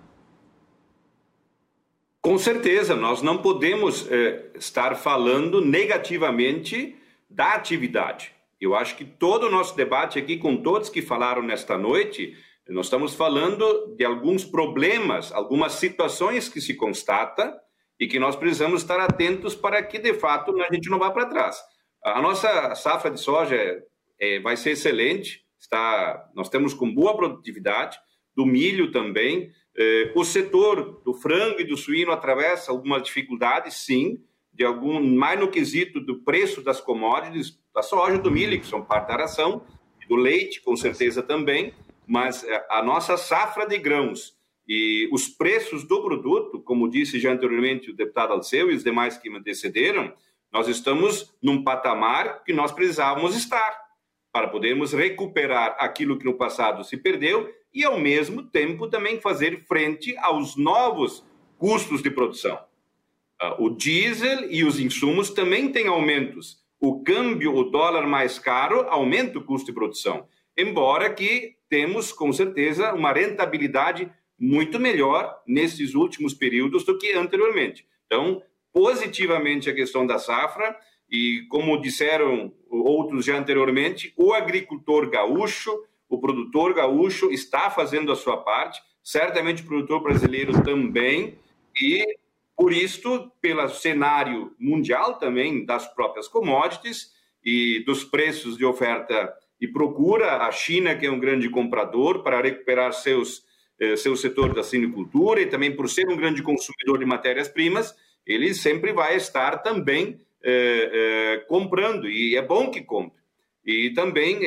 Com certeza, nós não podemos é, estar falando negativamente da atividade. Eu acho que todo o nosso debate aqui, com todos que falaram nesta noite, nós estamos falando de alguns problemas, algumas situações que se constata e que nós precisamos estar atentos para que, de fato, a gente não vá para trás. A nossa safra de soja é, é, vai ser excelente, está, nós temos com boa produtividade, do milho também. É, o setor do frango e do suíno atravessa algumas dificuldades, sim, de algum mais no quesito do preço das commodities, da soja, do milho, que são parte da ração, do leite, com certeza também, mas é, a nossa safra de grãos e os preços do produto, como disse já anteriormente o deputado Alceu e os demais que me antecederam, nós estamos num patamar que nós precisávamos estar para podermos recuperar aquilo que no passado se perdeu e, ao mesmo tempo, também fazer frente aos novos custos de produção. Ah, o diesel e os insumos também têm aumentos. O câmbio, o dólar mais caro, aumenta o custo de produção. Embora que temos, com certeza, uma rentabilidade muito melhor nesses últimos períodos do que anteriormente. Então, positivamente a questão da safra e, como disseram outros já anteriormente, o agricultor gaúcho, o produtor gaúcho está fazendo a sua parte, certamente o produtor brasileiro também, e por isso, pelo cenário mundial também das próprias commodities e dos preços de oferta e procura a China, que é um grande comprador, para recuperar seus, eh, seu setor da sinicultura e também por ser um grande consumidor de matérias-primas, ele sempre vai estar também eh, eh, comprando, e é bom que compre. E também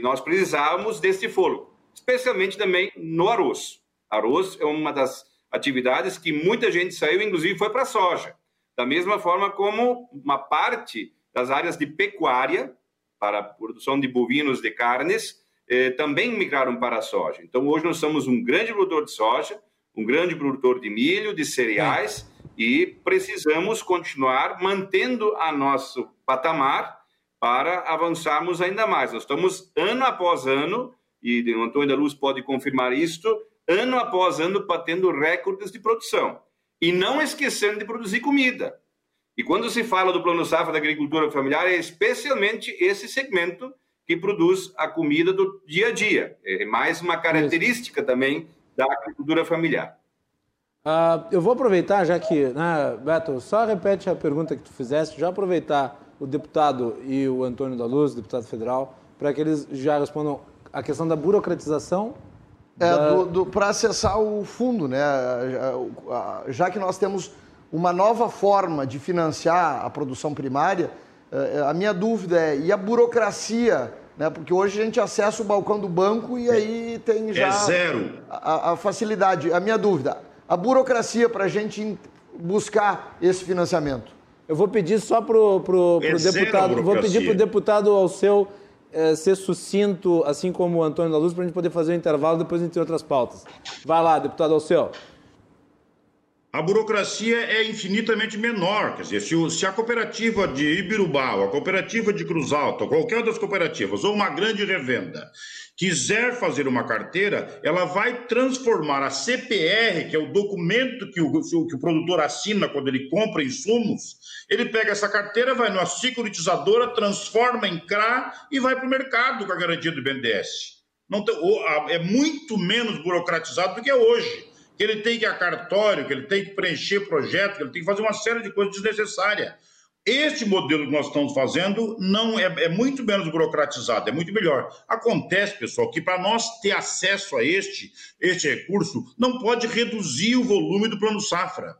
nós precisávamos desse fôlego, especialmente também no arroz. Arroz é uma das atividades que muita gente saiu, inclusive foi para a soja. Da mesma forma como uma parte das áreas de pecuária para a produção de bovinos de carnes, eh, também migraram para a soja. Então, hoje nós somos um grande produtor de soja, um grande produtor de milho, de cereais, e precisamos continuar mantendo a nosso patamar para avançarmos ainda mais. Nós estamos ano após ano, e o Antônio da Luz pode confirmar isto, ano após ano batendo recordes de produção. e não esquecendo de produzir comida. E quando se fala do Plano Safra da agricultura familiar, é especialmente esse segmento que produz a comida do dia a dia. É mais uma característica também da agricultura familiar. Uh, eu vou aproveitar, já que, né, Beto, só repete a pergunta que tu fizeste, já aproveitar o deputado e o Antônio da Luz, deputado federal, para que eles já respondam a questão da burocratização. É, da... para acessar o fundo, né? Já que nós temos uma nova forma de financiar a produção primária, é, a minha dúvida é, e a burocracia né? Porque hoje a gente acessa o balcão do banco e aí tem já é zero. A, a facilidade. A minha dúvida, a burocracia para a gente buscar esse financiamento. Eu vou pedir só para o pro, pro é deputado, vou pedir para o deputado ao seu é, ser sucinto, assim como o Antônio da Luz, para a gente poder fazer o um intervalo depois entre outras pautas. Vai lá, deputado ao seu a burocracia é infinitamente menor. Quer dizer, se, se, a cooperativa de Ibirubal, a cooperativa de Cruz Alta, qualquer das cooperativas, ou uma grande revenda, quiser fazer uma carteira, ela vai transformar a CPR, que é o documento que o, que o produtor assina quando ele compra insumos, ele pega essa carteira, vai numa securitizadora, transforma em CRA e vai para o mercado com a garantia do BNDES. Não é muito menos burocratizado do que é hoje que ele tem que ir a cartório, que ele tem que preencher projeto, que ele tem que fazer uma série de coisas desnecessárias. Este modelo que nós estamos fazendo não é, é muito menos burocratizado, é muito melhor. Acontece, pessoal, que para nós ter acesso a este, este recurso, não pode reduzir o volume do plano safra.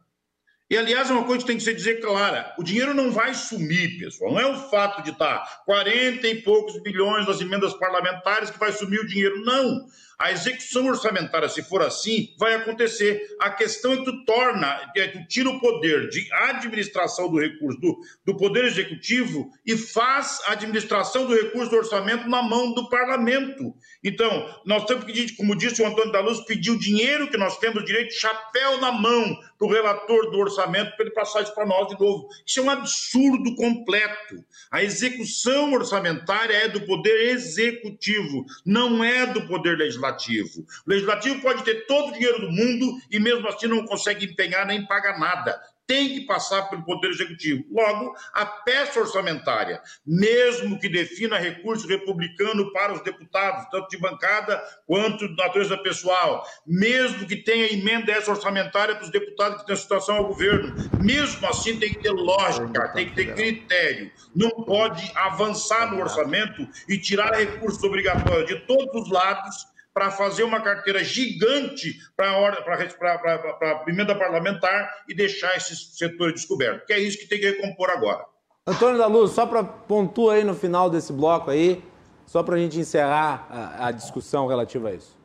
E, aliás, é uma coisa que tem que ser dizer clara: o dinheiro não vai sumir, pessoal. Não é o fato de estar 40 e poucos bilhões das emendas parlamentares que vai sumir o dinheiro. Não. A execução orçamentária, se for assim, vai acontecer. A questão é que tu torna, é que tu tira o poder de administração do recurso do, do Poder Executivo e faz a administração do recurso do orçamento na mão do parlamento. Então, nós temos que, como disse o Antônio da Luz, pedir o dinheiro que nós temos direito, chapéu na mão do relator do orçamento, para ele passar isso para nós de novo. Isso é um absurdo completo. A execução orçamentária é do Poder Executivo, não é do Poder Legislativo legislativo. O legislativo pode ter todo o dinheiro do mundo e mesmo assim não consegue empenhar nem pagar nada tem que passar pelo Poder Executivo. Logo, a peça orçamentária, mesmo que defina recurso republicano para os deputados, tanto de bancada quanto de natureza pessoal, mesmo que tenha emenda essa orçamentária para os deputados que têm situação ao governo, mesmo assim tem que ter lógica, tem que ter critério. Não pode avançar no orçamento e tirar recursos obrigatórios de todos os lados para fazer uma carteira gigante para a emenda parlamentar e deixar esses setores descobertos, que é isso que tem que recompor agora. Antônio da Luz, só para pontuar aí no final desse bloco aí, só para a gente encerrar a, a, discussão relativa a isso.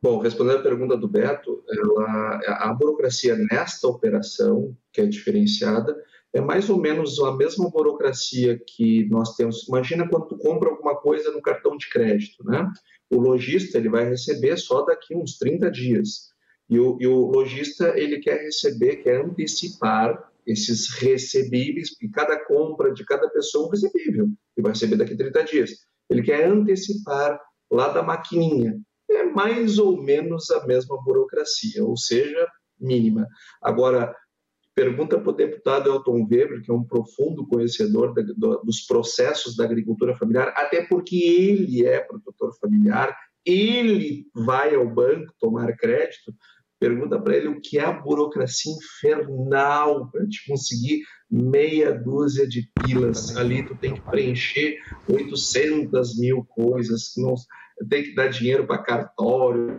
Bom, respondendo à pergunta do Beto, ela, a burocracia nesta operação, que é diferenciada, é mais ou menos a mesma burocracia que nós temos. Imagina quando tu compra alguma coisa no cartão de crédito, né? O lojista ele vai receber só daqui uns 30 dias. E o, e o lojista ele quer receber, quer antecipar esses recebíveis, porque cada compra de cada pessoa é um recebível, ele vai receber daqui 30 dias. Ele quer antecipar lá da maquininha. É mais ou menos a mesma burocracia, ou seja, mínima. Agora, Pergunta para o deputado Elton Weber, que é um profundo conhecedor da, do, dos processos da agricultura familiar, até porque ele é produtor familiar, ele vai ao banco tomar crédito. Pergunta para ele o que é a burocracia infernal para te conseguir meia dúzia de pilas. Ali tu tem que preencher 800 mil coisas, não, tem que dar dinheiro para cartório.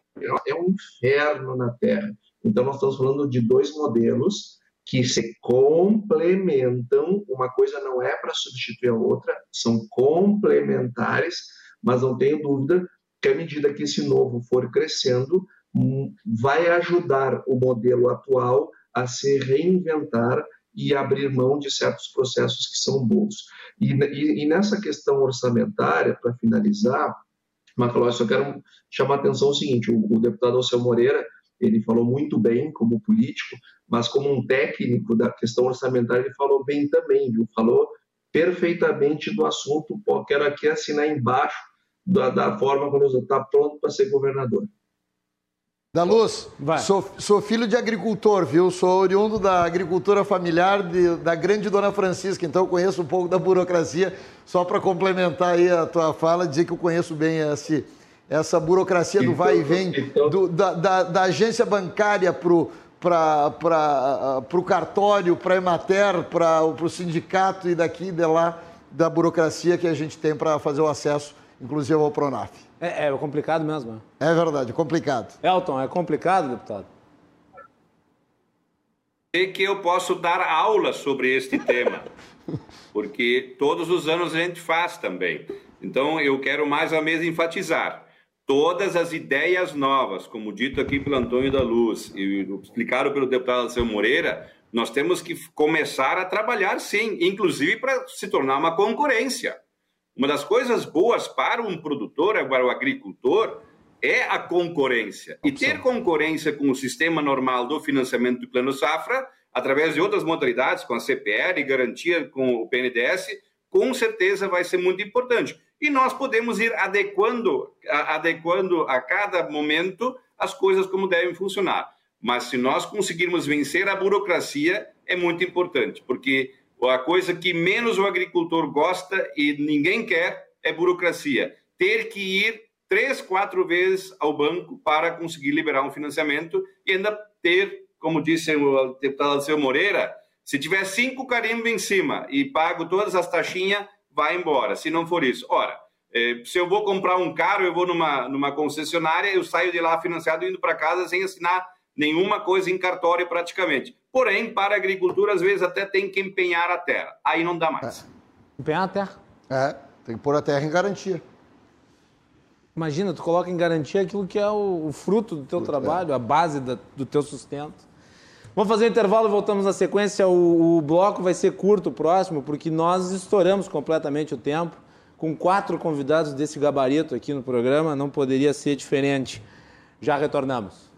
É um inferno na Terra. Então, nós estamos falando de dois modelos que se complementam, uma coisa não é para substituir a outra, são complementares, mas não tenho dúvida que à medida que esse novo for crescendo, hum, vai ajudar o modelo atual a se reinventar e abrir mão de certos processos que são bons. E, e, e nessa questão orçamentária, para finalizar, Macalós, eu quero chamar a atenção o seguinte, o, o deputado Alceu Moreira, ele falou muito bem como político, mas como um técnico da questão orçamentária, ele falou bem também, viu? Falou perfeitamente do assunto. Pô, quero aqui assinar embaixo da, da forma como está pronto para ser governador. Da Luz, sou, sou, filho de agricultor, viu? Sou oriundo da agricultura familiar de, da grande Dona Francisca, então conheço um pouco da burocracia. Só para complementar aí a tua fala, dizer que eu conheço bem esse, essa burocracia do vai e vem, então- do, da, da, da, agência bancária para o cartório, para a Emater, para o sindicato e daqui e de lá, da burocracia que a gente tem para fazer o acesso, inclusive ao Pronaf. É, é complicado mesmo. É verdade, complicado. Elton, é complicado, deputado? E que eu posso dar aula sobre este tema, porque todos os anos a gente faz também. Então, eu quero mais uma vez enfatizar. Todas as ideias novas, como dito aqui pelo Antônio da Luz e explicado pelo deputado Alceu Moreira, nós temos que começar a trabalhar sim, inclusive para se tornar uma concorrência. Uma das coisas boas para um produtor, para o agricultor, é a concorrência. E ter concorrência com o sistema normal do financiamento do Plano Safra, através de outras modalidades, com a CPR e garantia com o PNDS, com certeza vai ser muito importante. E nós podemos ir adequando, adequando a cada momento as coisas como devem funcionar. Mas se nós conseguirmos vencer a burocracia, é muito importante, porque a coisa que menos o agricultor gosta e ninguém quer é burocracia. Ter que ir três, quatro vezes ao banco para conseguir liberar um financiamento e ainda ter, como disse o deputado Seu Moreira, se tiver cinco carimbos em cima e pago todas as taxinhas, vai embora. Se não for isso, ora, eh, se eu vou comprar um carro, eu vou numa, numa concessionária, eu saio de lá financiado indo para casa sem assinar nenhuma coisa em cartório praticamente. Porém, para a agricultura, às vezes até tem que empenhar a terra. Aí não dá mais. É. Empenhar a terra? É, tem que pôr a terra em garantia. Imagina, tu coloca em garantia aquilo que é o, o fruto do teu fruto, trabalho, é. a base da, do teu sustento. Vamos fazer um intervalo e voltamos na sequência. O, o bloco vai ser curto, o próximo, porque nós estouramos completamente o tempo. Com quatro convidados desse gabarito aqui no programa, não poderia ser diferente. Já retornamos.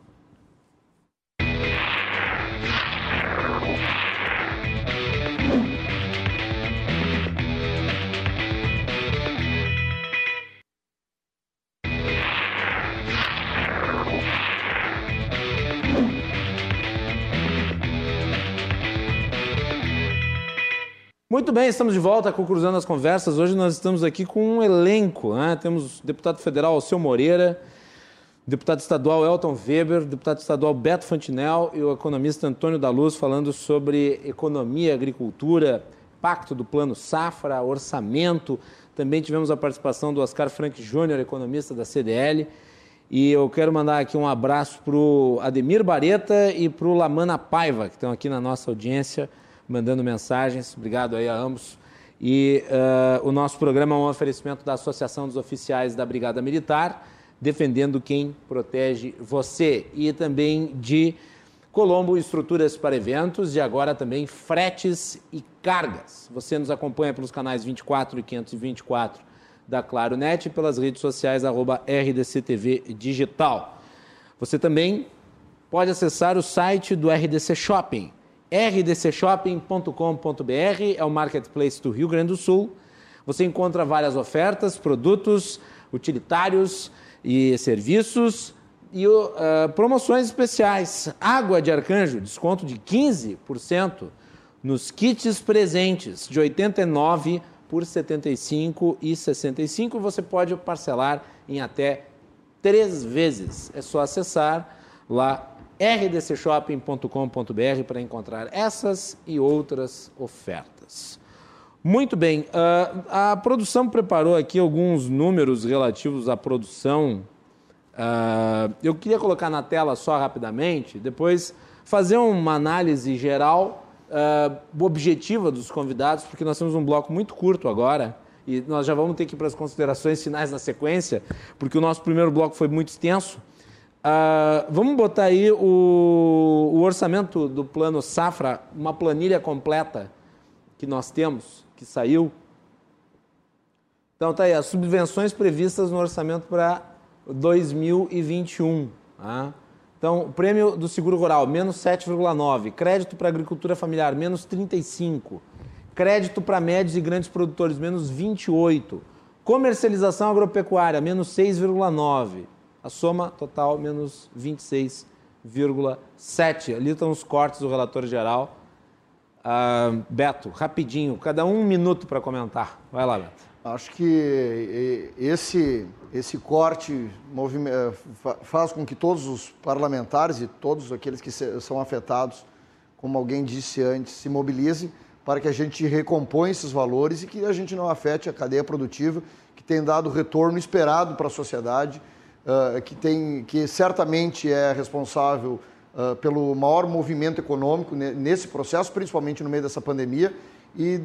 Muito bem, estamos de volta com Cruzando as Conversas. Hoje nós estamos aqui com um elenco. Né? Temos o deputado federal Alceu Moreira, deputado estadual Elton Weber, deputado estadual Beto Fantinel e o economista Antônio da Luz falando sobre economia, agricultura, pacto do plano safra, orçamento. Também tivemos a participação do Oscar Frank Júnior, economista da CDL. E eu quero mandar aqui um abraço para o Ademir Bareta e para o Lamana Paiva, que estão aqui na nossa audiência mandando mensagens. Obrigado aí a ambos. E uh, o nosso programa é um oferecimento da Associação dos Oficiais da Brigada Militar, defendendo quem protege você. E também de Colombo Estruturas para Eventos e agora também fretes e cargas. Você nos acompanha pelos canais 24 e 524 da Claro Net e pelas redes sociais arroba RDCTV Digital. Você também pode acessar o site do RDC Shopping rdcshopping.com.br é o marketplace do Rio Grande do Sul. Você encontra várias ofertas, produtos utilitários e serviços e uh, promoções especiais. Água de arcanjo, desconto de 15% nos kits presentes de 89 por 75 e 65. Você pode parcelar em até três vezes. É só acessar lá rdcshopping.com.br para encontrar essas e outras ofertas. Muito bem, uh, a produção preparou aqui alguns números relativos à produção. Uh, eu queria colocar na tela só rapidamente, depois fazer uma análise geral uh, objetiva dos convidados, porque nós temos um bloco muito curto agora e nós já vamos ter que ir para as considerações finais na sequência, porque o nosso primeiro bloco foi muito extenso. Uh, vamos botar aí o, o, orçamento do plano Safra, uma planilha completa que nós temos, que saiu. Então tá aí, as subvenções previstas no orçamento para 2021. Tá? Então, o prêmio do seguro rural, menos 7,9. Crédito para agricultura familiar, menos 35. Crédito para médios e grandes produtores, menos 28. Comercialização agropecuária, menos 6,9. A soma total menos 26,7. Ali estão os cortes do relator geral. Uh, Beto, rapidinho, cada um minuto para comentar. Vai lá, Beto. Acho que esse, esse corte faz com que todos os parlamentares e todos aqueles que são afetados, como alguém disse antes, se mobilizem para que a gente recompõe esses valores e que a gente não afete a cadeia produtiva, que tem dado o retorno esperado para a sociedade, que, tem, que certamente é responsável pelo maior movimento econômico nesse processo, principalmente no meio dessa pandemia, e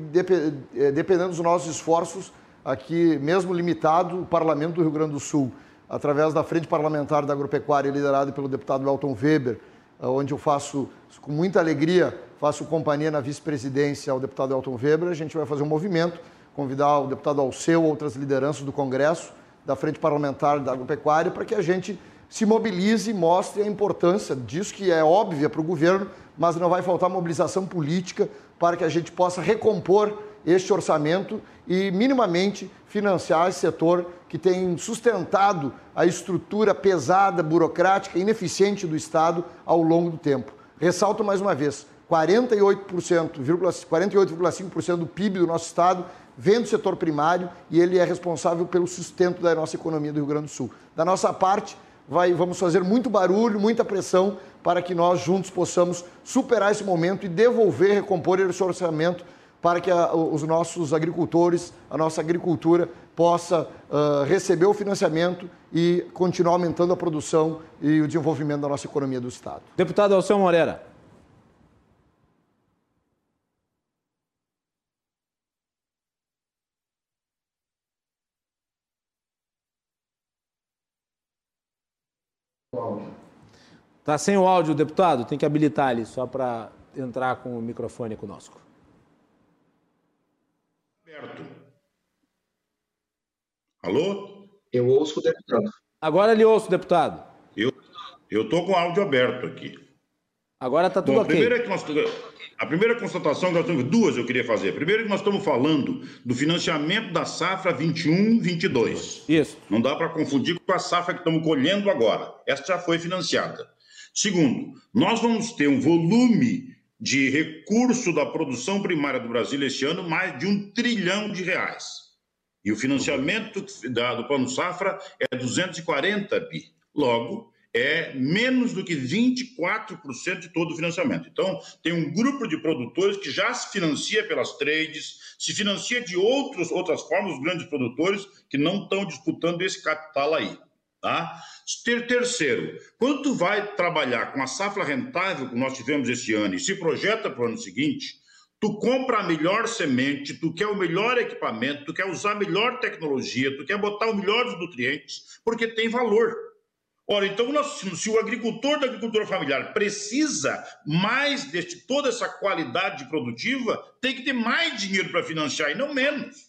eh, dependendo dos nossos esforços, aqui, mesmo limitado, o Parlamento do Rio Grande do Sul, através da Frente Parlamentar da Agropecuária, liderada pelo deputado Elton Weber, eh, onde eu faço, com muita alegria, faço companhia na vice-presidência ao deputado Elton Weber, a gente vai fazer um movimento, convidar o deputado Alceu, outras lideranças do Congresso, da Frente Parlamentar da Agropecuária, para que a gente se mobilize e mostre a importância disso, que é óbvia para o governo, mas não vai faltar mobilização política para que a gente possa recompor este orçamento e minimamente financiar esse setor que tem sustentado a estrutura pesada, burocrática, ineficiente do Estado ao longo do tempo. Ressalto mais uma vez, 48,5% 48, do PIB do nosso Estado vem do setor primário e ele é responsável pelo sustento da nossa economia do Rio Grande do Sul. Da nossa parte, vai, vamos fazer muito barulho, muita pressão para que nós juntos possamos superar esse momento e devolver, recompor esse orçamento para que a, os nossos agricultores, a nossa agricultura possa uh, receber o financiamento e continuar aumentando a produção e o desenvolvimento da nossa economia do Estado. Deputado Alceu Moreira. Está sem o áudio, deputado? Tem que habilitar ali, só para entrar com o microfone conosco. Aberto. Alô? Eu ouço o deputado. Agora ele ouço, deputado. Eu estou com o áudio aberto aqui. Agora está tudo Bom, ok. É que nós, a primeira constatação que nós temos, duas eu queria fazer. Primeiro é que nós estamos falando do financiamento da safra 21-22. Isso. Não dá para confundir com a safra que estamos colhendo agora. Essa já foi financiada. Segundo, nós vamos ter um volume de recurso da produção primária do Brasil este ano mais de um trilhão de reais. E o financiamento do Plano Safra é 240 bi. Logo, é menos do que 24% de todo o financiamento. Então, tem um grupo de produtores que já se financia pelas trades, se financia de outros, outras formas, os grandes produtores que não estão disputando esse capital aí. Tá? Ter, terceiro, quando tu vai trabalhar com a safra rentável que nós tivemos esse ano e se projeta para o ano seguinte, tu compra a melhor semente, tu quer o melhor equipamento, tu quer usar a melhor tecnologia, tu quer botar o melhor dos nutrientes, porque tem valor. Ora, então, se o agricultor da agricultura familiar precisa mais de toda essa qualidade produtiva, tem que ter mais dinheiro para financiar e não menos.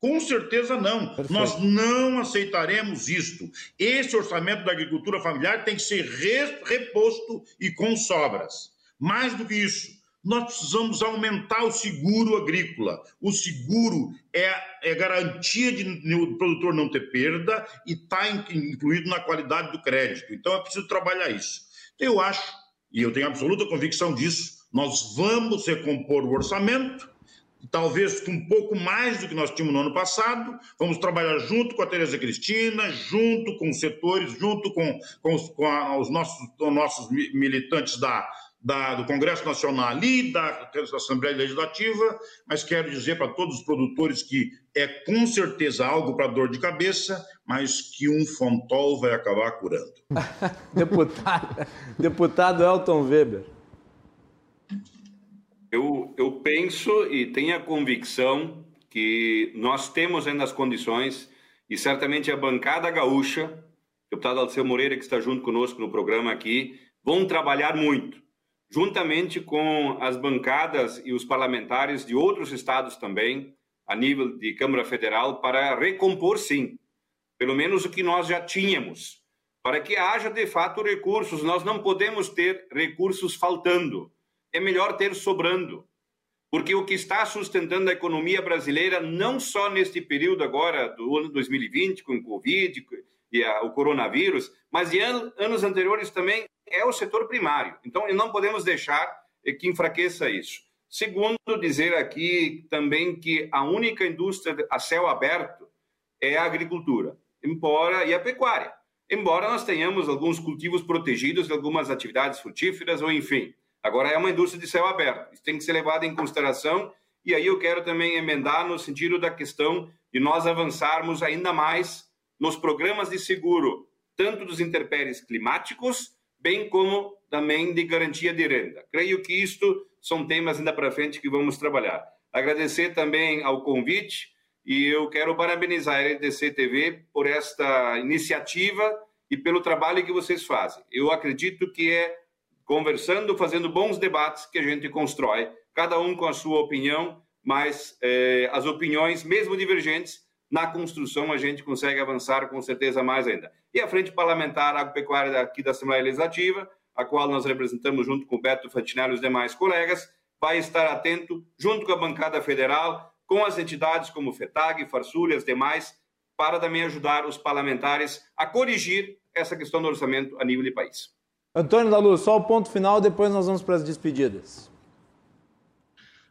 Com certeza não. Perfeito. Nós não aceitaremos isto. Esse orçamento da agricultura familiar tem que ser reposto e com sobras. Mais do que isso, nós precisamos aumentar o seguro agrícola. O seguro é, é garantia de o produtor não ter perda e está incluído na qualidade do crédito. Então é preciso trabalhar isso. Eu acho, e eu tenho absoluta convicção disso, nós vamos recompor o orçamento talvez com um pouco mais do que nós tínhamos no ano passado. Vamos trabalhar junto com a Tereza Cristina, junto com os setores, junto com, com, os, com a, os, nossos, os nossos militantes da, da, do Congresso Nacional ali, da, da Assembleia Legislativa, mas quero dizer para todos os produtores que é com certeza algo para dor de cabeça, mas que um fontol vai acabar curando. deputado, deputado Elton Weber. Eu, eu penso e tenho a convicção que nós temos ainda as condições e certamente a bancada gaúcha, deputado Alceu Moreira, que está junto conosco no programa aqui, vão trabalhar muito, juntamente com as bancadas e os parlamentares de outros estados também, a nível de Câmara Federal, para recompor, sim, pelo menos o que nós já tínhamos, para que haja de fato recursos. Nós não podemos ter recursos faltando é melhor ter sobrando. Porque o que está sustentando a economia brasileira, não só neste período agora do ano 2020, com o Covid, e a, o coronavírus, mas em an, anos anteriores também é o setor primário. Então, não podemos deixar que enfraqueça isso. Segundo, dizer aqui também que a única indústria a céu aberto é a agricultura, embora e a pecuária. Embora nós tenhamos alguns cultivos protegidos, algumas atividades frutíferas ou enfim. Agora é uma indústria de céu aberto. Isso tem que ser levado em consideração e aí eu quero também emendar no sentido da questão de nós avançarmos ainda mais nos programas de seguro, tanto dos interpéries climáticos, bem como também de garantia de renda. Creio que isto são temas ainda para frente que vamos trabalhar. Agradecer também ao convite e eu quero parabenizar a RDC TV por esta iniciativa e pelo trabalho que vocês fazem. Eu acredito que é conversando, fazendo bons debates que a gente constrói, cada um com a sua opinião, mas eh, as opiniões, mesmo divergentes, na construção a gente consegue avançar com certeza mais ainda. E a Frente Parlamentar Agropecuária aqui da Assembleia Legislativa, a qual nós representamos junto com o Beto Fantinelli e os demais colegas, vai estar atento, junto com a bancada federal, com as entidades como FETAG, Farsul e as demais, para também ajudar os parlamentares a corrigir essa questão do orçamento a nível de país. Antônio da Luz, só o ponto final, depois nós vamos para as despedidas.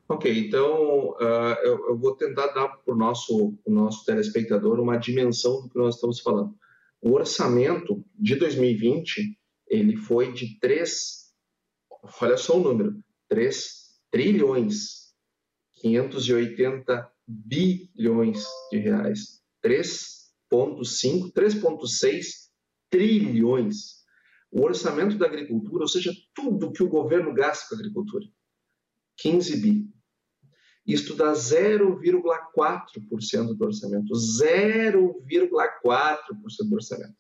Ok, então uh, eu, eu, vou tentar dar para o nosso, nosso telespectador uma dimensão do que nós estamos falando. O orçamento de 2020 ele foi de 3, olha só o número, 3 trilhões 580 bilhões de reais. 3,5, 3,6 trilhões. O orçamento da agricultura, ou seja, tudo que o governo gasta com a agricultura, 15 bi. Isto dá 0,4% do orçamento. 0,4% do orçamento.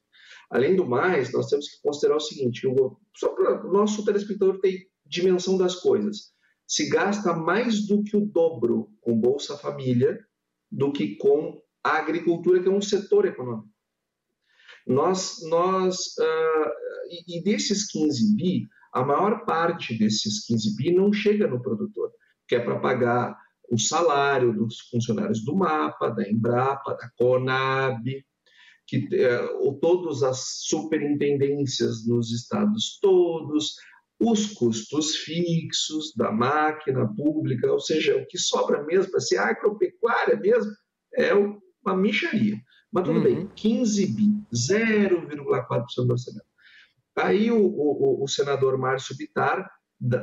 Além do mais, nós temos que considerar o seguinte: só para o nosso telespectador ter dimensão das coisas se gasta mais do que o dobro com Bolsa Família do que com a agricultura, que é um setor econômico. Nós, nós uh, e, e desses 15 bi, a maior parte desses 15 bi não chega no produtor, que é para pagar o salário dos funcionários do MAPA, da Embrapa, da CONAB, que uh, todas as superintendências nos estados todos, os custos fixos da máquina pública, ou seja, o que sobra mesmo para ser agropecuária mesmo é uma micharia. Mas tudo uhum. bem, 15 bi, 0,4% do orçamento. Aí o, o, o, senador Márcio Bitar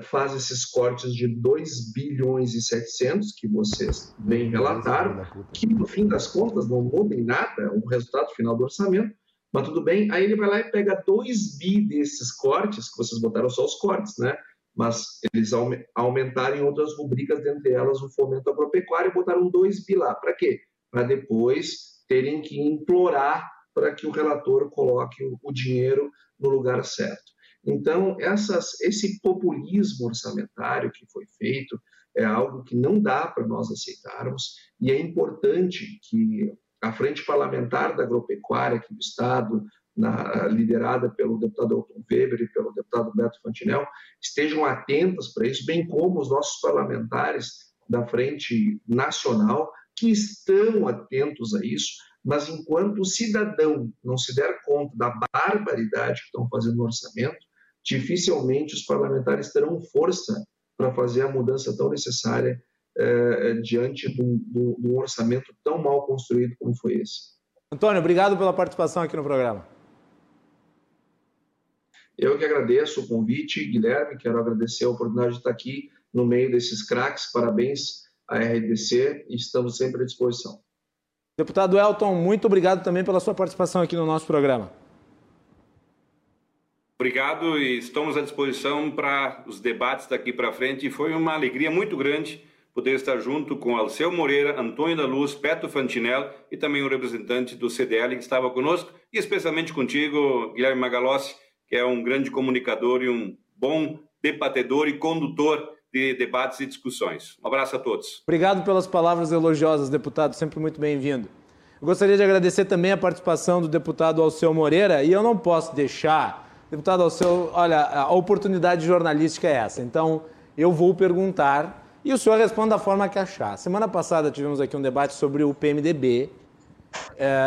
faz esses cortes de 2 bilhões e 700 que vocês bem relataram, que no fim das contas não mudam em nada o resultado final do orçamento, mas tudo bem. Aí ele vai lá e pega 2 bi desses cortes, que vocês botaram só os cortes, né? Mas eles aumentaram em outras rubricas, dentre elas o fomento agropecuário, e botaram 2 bi lá. Para quê? Para depois terem que implorar para que o relator coloque o dinheiro no lugar certo. Então, essas, esse populismo orçamentário que foi feito é algo que não dá para nós aceitarmos e é importante que a frente parlamentar da agropecuária aqui do Estado, na, liderada pelo deputado Elton Weber e pelo deputado Beto Fantinel, estejam atentas para isso, bem como os nossos parlamentares da frente nacional, que estão atentos a isso, mas enquanto o cidadão não se der conta da barbaridade que estão fazendo no orçamento, dificilmente os parlamentares terão força para fazer a mudança tão necessária é, diante de um, de um orçamento tão mal construído como foi esse. Antônio, obrigado pela participação aqui no programa. Eu que agradeço o convite, Guilherme, quero agradecer a oportunidade de estar aqui no meio desses craques. Parabéns à RDC e estamos sempre à disposição. Deputado Elton, muito obrigado também pela sua participação aqui no nosso programa. Obrigado e estamos à disposição para os debates daqui para frente. Foi uma alegria muito grande poder estar junto com Alceu Moreira, Antônio da Luz, Peto Fantinel e também o representante do CDL que estava conosco, e especialmente contigo, Guilherme Magalossi, que é um grande comunicador e um bom debatedor e condutor de debates e discussões. Um abraço a todos. Obrigado pelas palavras elogiosas, deputado, sempre muito bem-vindo. Eu gostaria de agradecer também a participação do deputado Alceu Moreira, e eu não posso deixar, deputado Alceu, olha, a oportunidade jornalística é essa, então eu vou perguntar e o senhor responde da forma que achar. Semana passada tivemos aqui um debate sobre o PMDB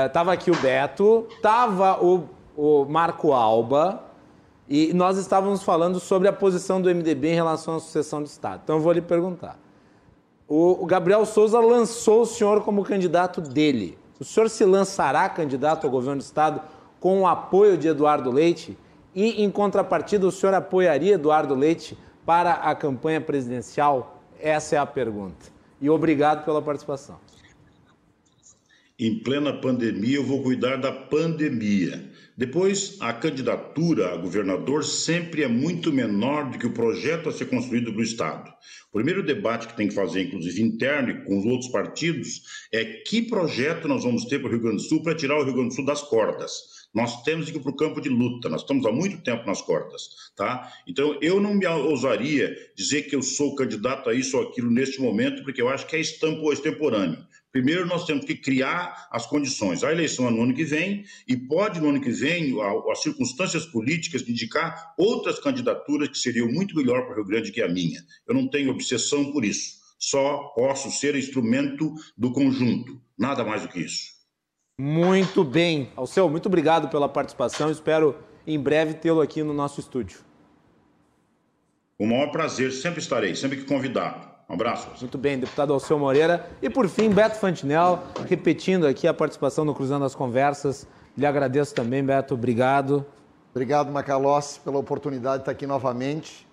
Estava é, aqui o Beto, estava o, o Marco Alba, e nós estávamos falando sobre a posição do MDB em relação à sucessão de Estado. Então eu vou lhe perguntar. O, Gabriel Souza lançou o senhor como candidato dele. O senhor se lançará candidato ao governo do Estado com o apoio de Eduardo Leite? E, em contrapartida, o senhor apoiaria Eduardo Leite para a campanha presidencial? Essa é a pergunta. E obrigado pela participação. Em plena pandemia, eu vou cuidar da pandemia. Depois, a candidatura a governador sempre é muito menor do que o projeto a ser construído para o Estado. O primeiro debate que tem que fazer, inclusive interno e com os outros partidos, é que projeto nós vamos ter para o Rio Grande do Sul para tirar o Rio Grande do Sul das cordas. Nós temos que ir para o campo de luta, nós estamos há muito tempo nas cordas, tá? Então, eu não me ousaria dizer que eu sou candidato a isso ou aquilo neste momento, porque eu acho que é estampo extemporâneo. Primeiro, nós temos que criar as condições. A eleição é no ano que vem, e pode, no ano que vem, as circunstâncias políticas indicar outras candidaturas que seriam muito melhor para o Rio Grande que a minha. Eu não tenho obsessão por isso. Só posso ser instrumento do conjunto, nada mais do que isso. Muito bem. Alceu, muito obrigado pela participação. Espero em breve tê-lo aqui no nosso estúdio. O maior prazer, sempre estarei, sempre que convidado. Um abraço. Muito bem, deputado Alceu Moreira. E por fim, Beto Fantinel, repetindo aqui a participação no Cruzando as Conversas. Lhe agradeço também, Beto. Obrigado. Obrigado, Macalossi, pela oportunidade de estar aqui novamente.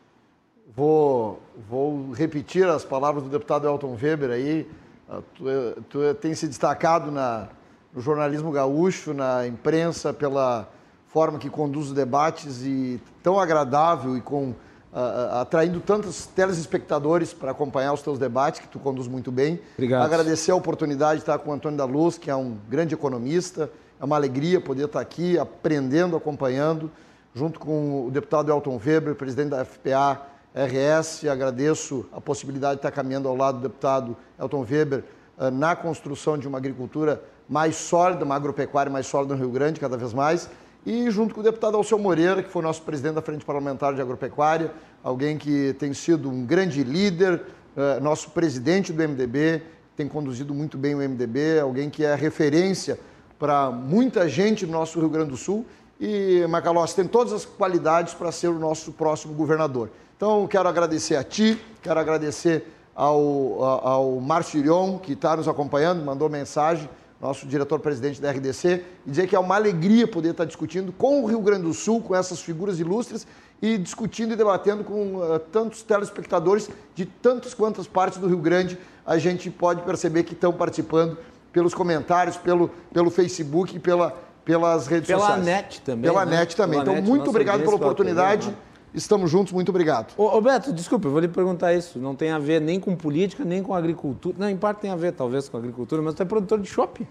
Vou, vou repetir as palavras do deputado Elton Weber aí. Ah, tu, tu tem se destacado na, no jornalismo gaúcho, na imprensa, pela forma que conduz os debates e tão agradável e com uh, atraindo tantos telespectadores para acompanhar os teus debates, que tu conduz muito bem. Obrigado. Agradecer a oportunidade de estar com o Antônio da Luz, que é um grande economista. É uma alegria poder estar aqui aprendendo, acompanhando, junto com o deputado Elton Weber, presidente da FPA RS. Agradeço a possibilidade de estar caminhando ao lado do deputado Elton Weber uh, na construção de uma agricultura mais sólida, uma agropecuária mais sólida no Rio Grande, cada vez mais, e junto com o deputado Alceu Moreira, que foi nosso presidente da Frente Parlamentar de Agropecuária, alguém que tem sido um grande líder, uh, nosso presidente do MDB, tem conduzido muito bem o MDB, alguém que é referência para muita gente no nosso Rio Grande do Sul e Macalós tem todas as qualidades para ser o nosso próximo governador. Então, quero agradecer a ti, quero agradecer ao, ao Márcio Irion, que está nos acompanhando, mandou mensagem, nosso diretor-presidente da RDC, e dizer que é uma alegria poder estar discutindo com o Rio Grande do Sul, com essas figuras ilustres, e discutindo e debatendo com uh, tantos telespectadores de tantas quantas partes do Rio Grande a gente pode perceber que estão participando pelos comentários, pelo, pelo Facebook e pela, pelas redes pela sociais. Pela net também. Pela né? net também. Pela então, net, muito obrigado pela oportunidade. Né? Estamos juntos, muito obrigado. Ô, ô, Beto, desculpa, eu vou lhe perguntar isso. Não tem a ver nem com política, nem com agricultura. Não, em parte tem a ver, talvez, com agricultura, mas tu é produtor de chopp.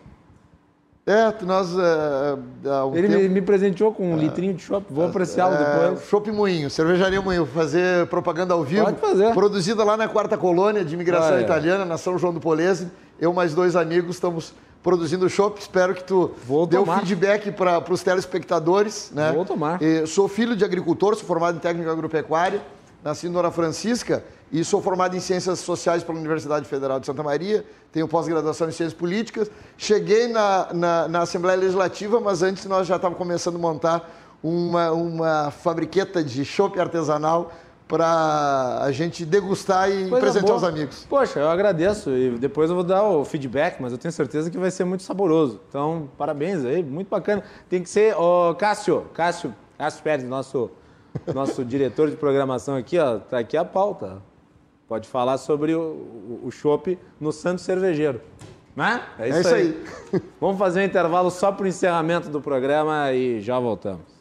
É, nós. É, um Ele tempo... me presenteou com um é, litrinho de chopp, vou apreciá-lo é, depois. Chopp Moinho, cervejaria Moinho, fazer propaganda ao vivo. Pode fazer. Produzida lá na quarta colônia de imigração italiana, na São João do Polese. Eu mais dois amigos estamos produzindo chopp. Espero que tu Vou dê o feedback para os telespectadores. Né? Vou tomar. E sou filho de agricultor, sou formado em técnica agropecuária, nasci em Dona Francisca e sou formado em Ciências Sociais pela Universidade Federal de Santa Maria, tenho pós-graduação em Ciências Políticas. Cheguei na, na, na, Assembleia Legislativa, mas antes nós já estávamos começando a montar uma, uma fabriqueta de chopp artesanal para a gente degustar e Coisa presentear boa. os amigos. Poxa, eu agradeço e depois eu vou dar o feedback, mas eu tenho certeza que vai ser muito saboroso. Então, parabéns aí, muito bacana. Tem que ser, o Cássio, Cássio, Cássio Pérez, nosso, nosso diretor de programação aqui, ó, tá aqui a pauta. Pode falar sobre o, o chopp no Santo Cervejeiro. Né? É isso, é isso aí. aí. Vamos fazer um intervalo só para o encerramento do programa e já voltamos.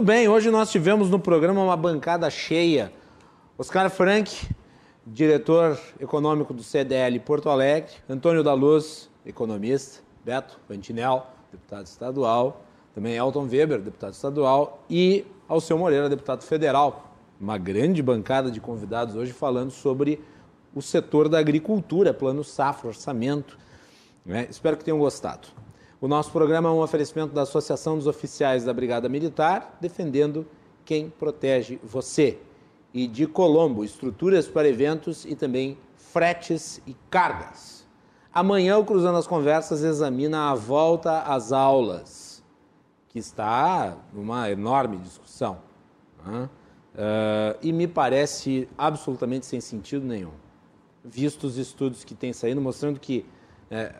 Muito bem, hoje nós tivemos no programa uma bancada cheia. Oscar Frank, diretor econômico do CDL Porto Alegre, Antônio da Luz, economista, Beto Fantinel, deputado estadual, também Elton Weber, deputado estadual, e Alceu Moreira, deputado federal. Uma grande bancada de convidados hoje falando sobre o setor da agricultura, plano safra, orçamento. Né? Espero que tenham gostado. O nosso programa é um oferecimento da Associação dos Oficiais da Brigada Militar, defendendo quem protege você. E de Colombo, estruturas para eventos e também fretes e cargas. Amanhã o Cruzando as Conversas examina a volta às aulas, que está numa enorme discussão. Né? Uh, e me parece absolutamente sem sentido nenhum, visto os estudos que têm saído mostrando que é,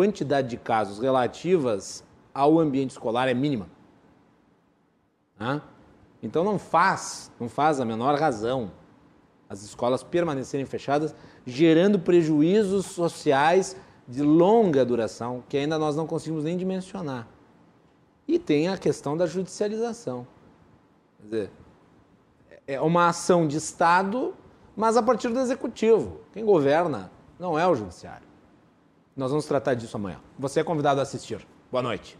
quantidade de casos relativas ao ambiente escolar é mínima. Né? Então não faz, não faz a menor razão as escolas permanecerem fechadas, gerando prejuízos sociais de longa duração, que ainda nós não conseguimos nem dimensionar. E tem a questão da judicialização. Quer dizer, é uma ação de Estado, mas a partir do executivo. Quem governa não é o judiciário. Nós vamos tratar disso amanhã. Você é convidado a assistir. Boa noite.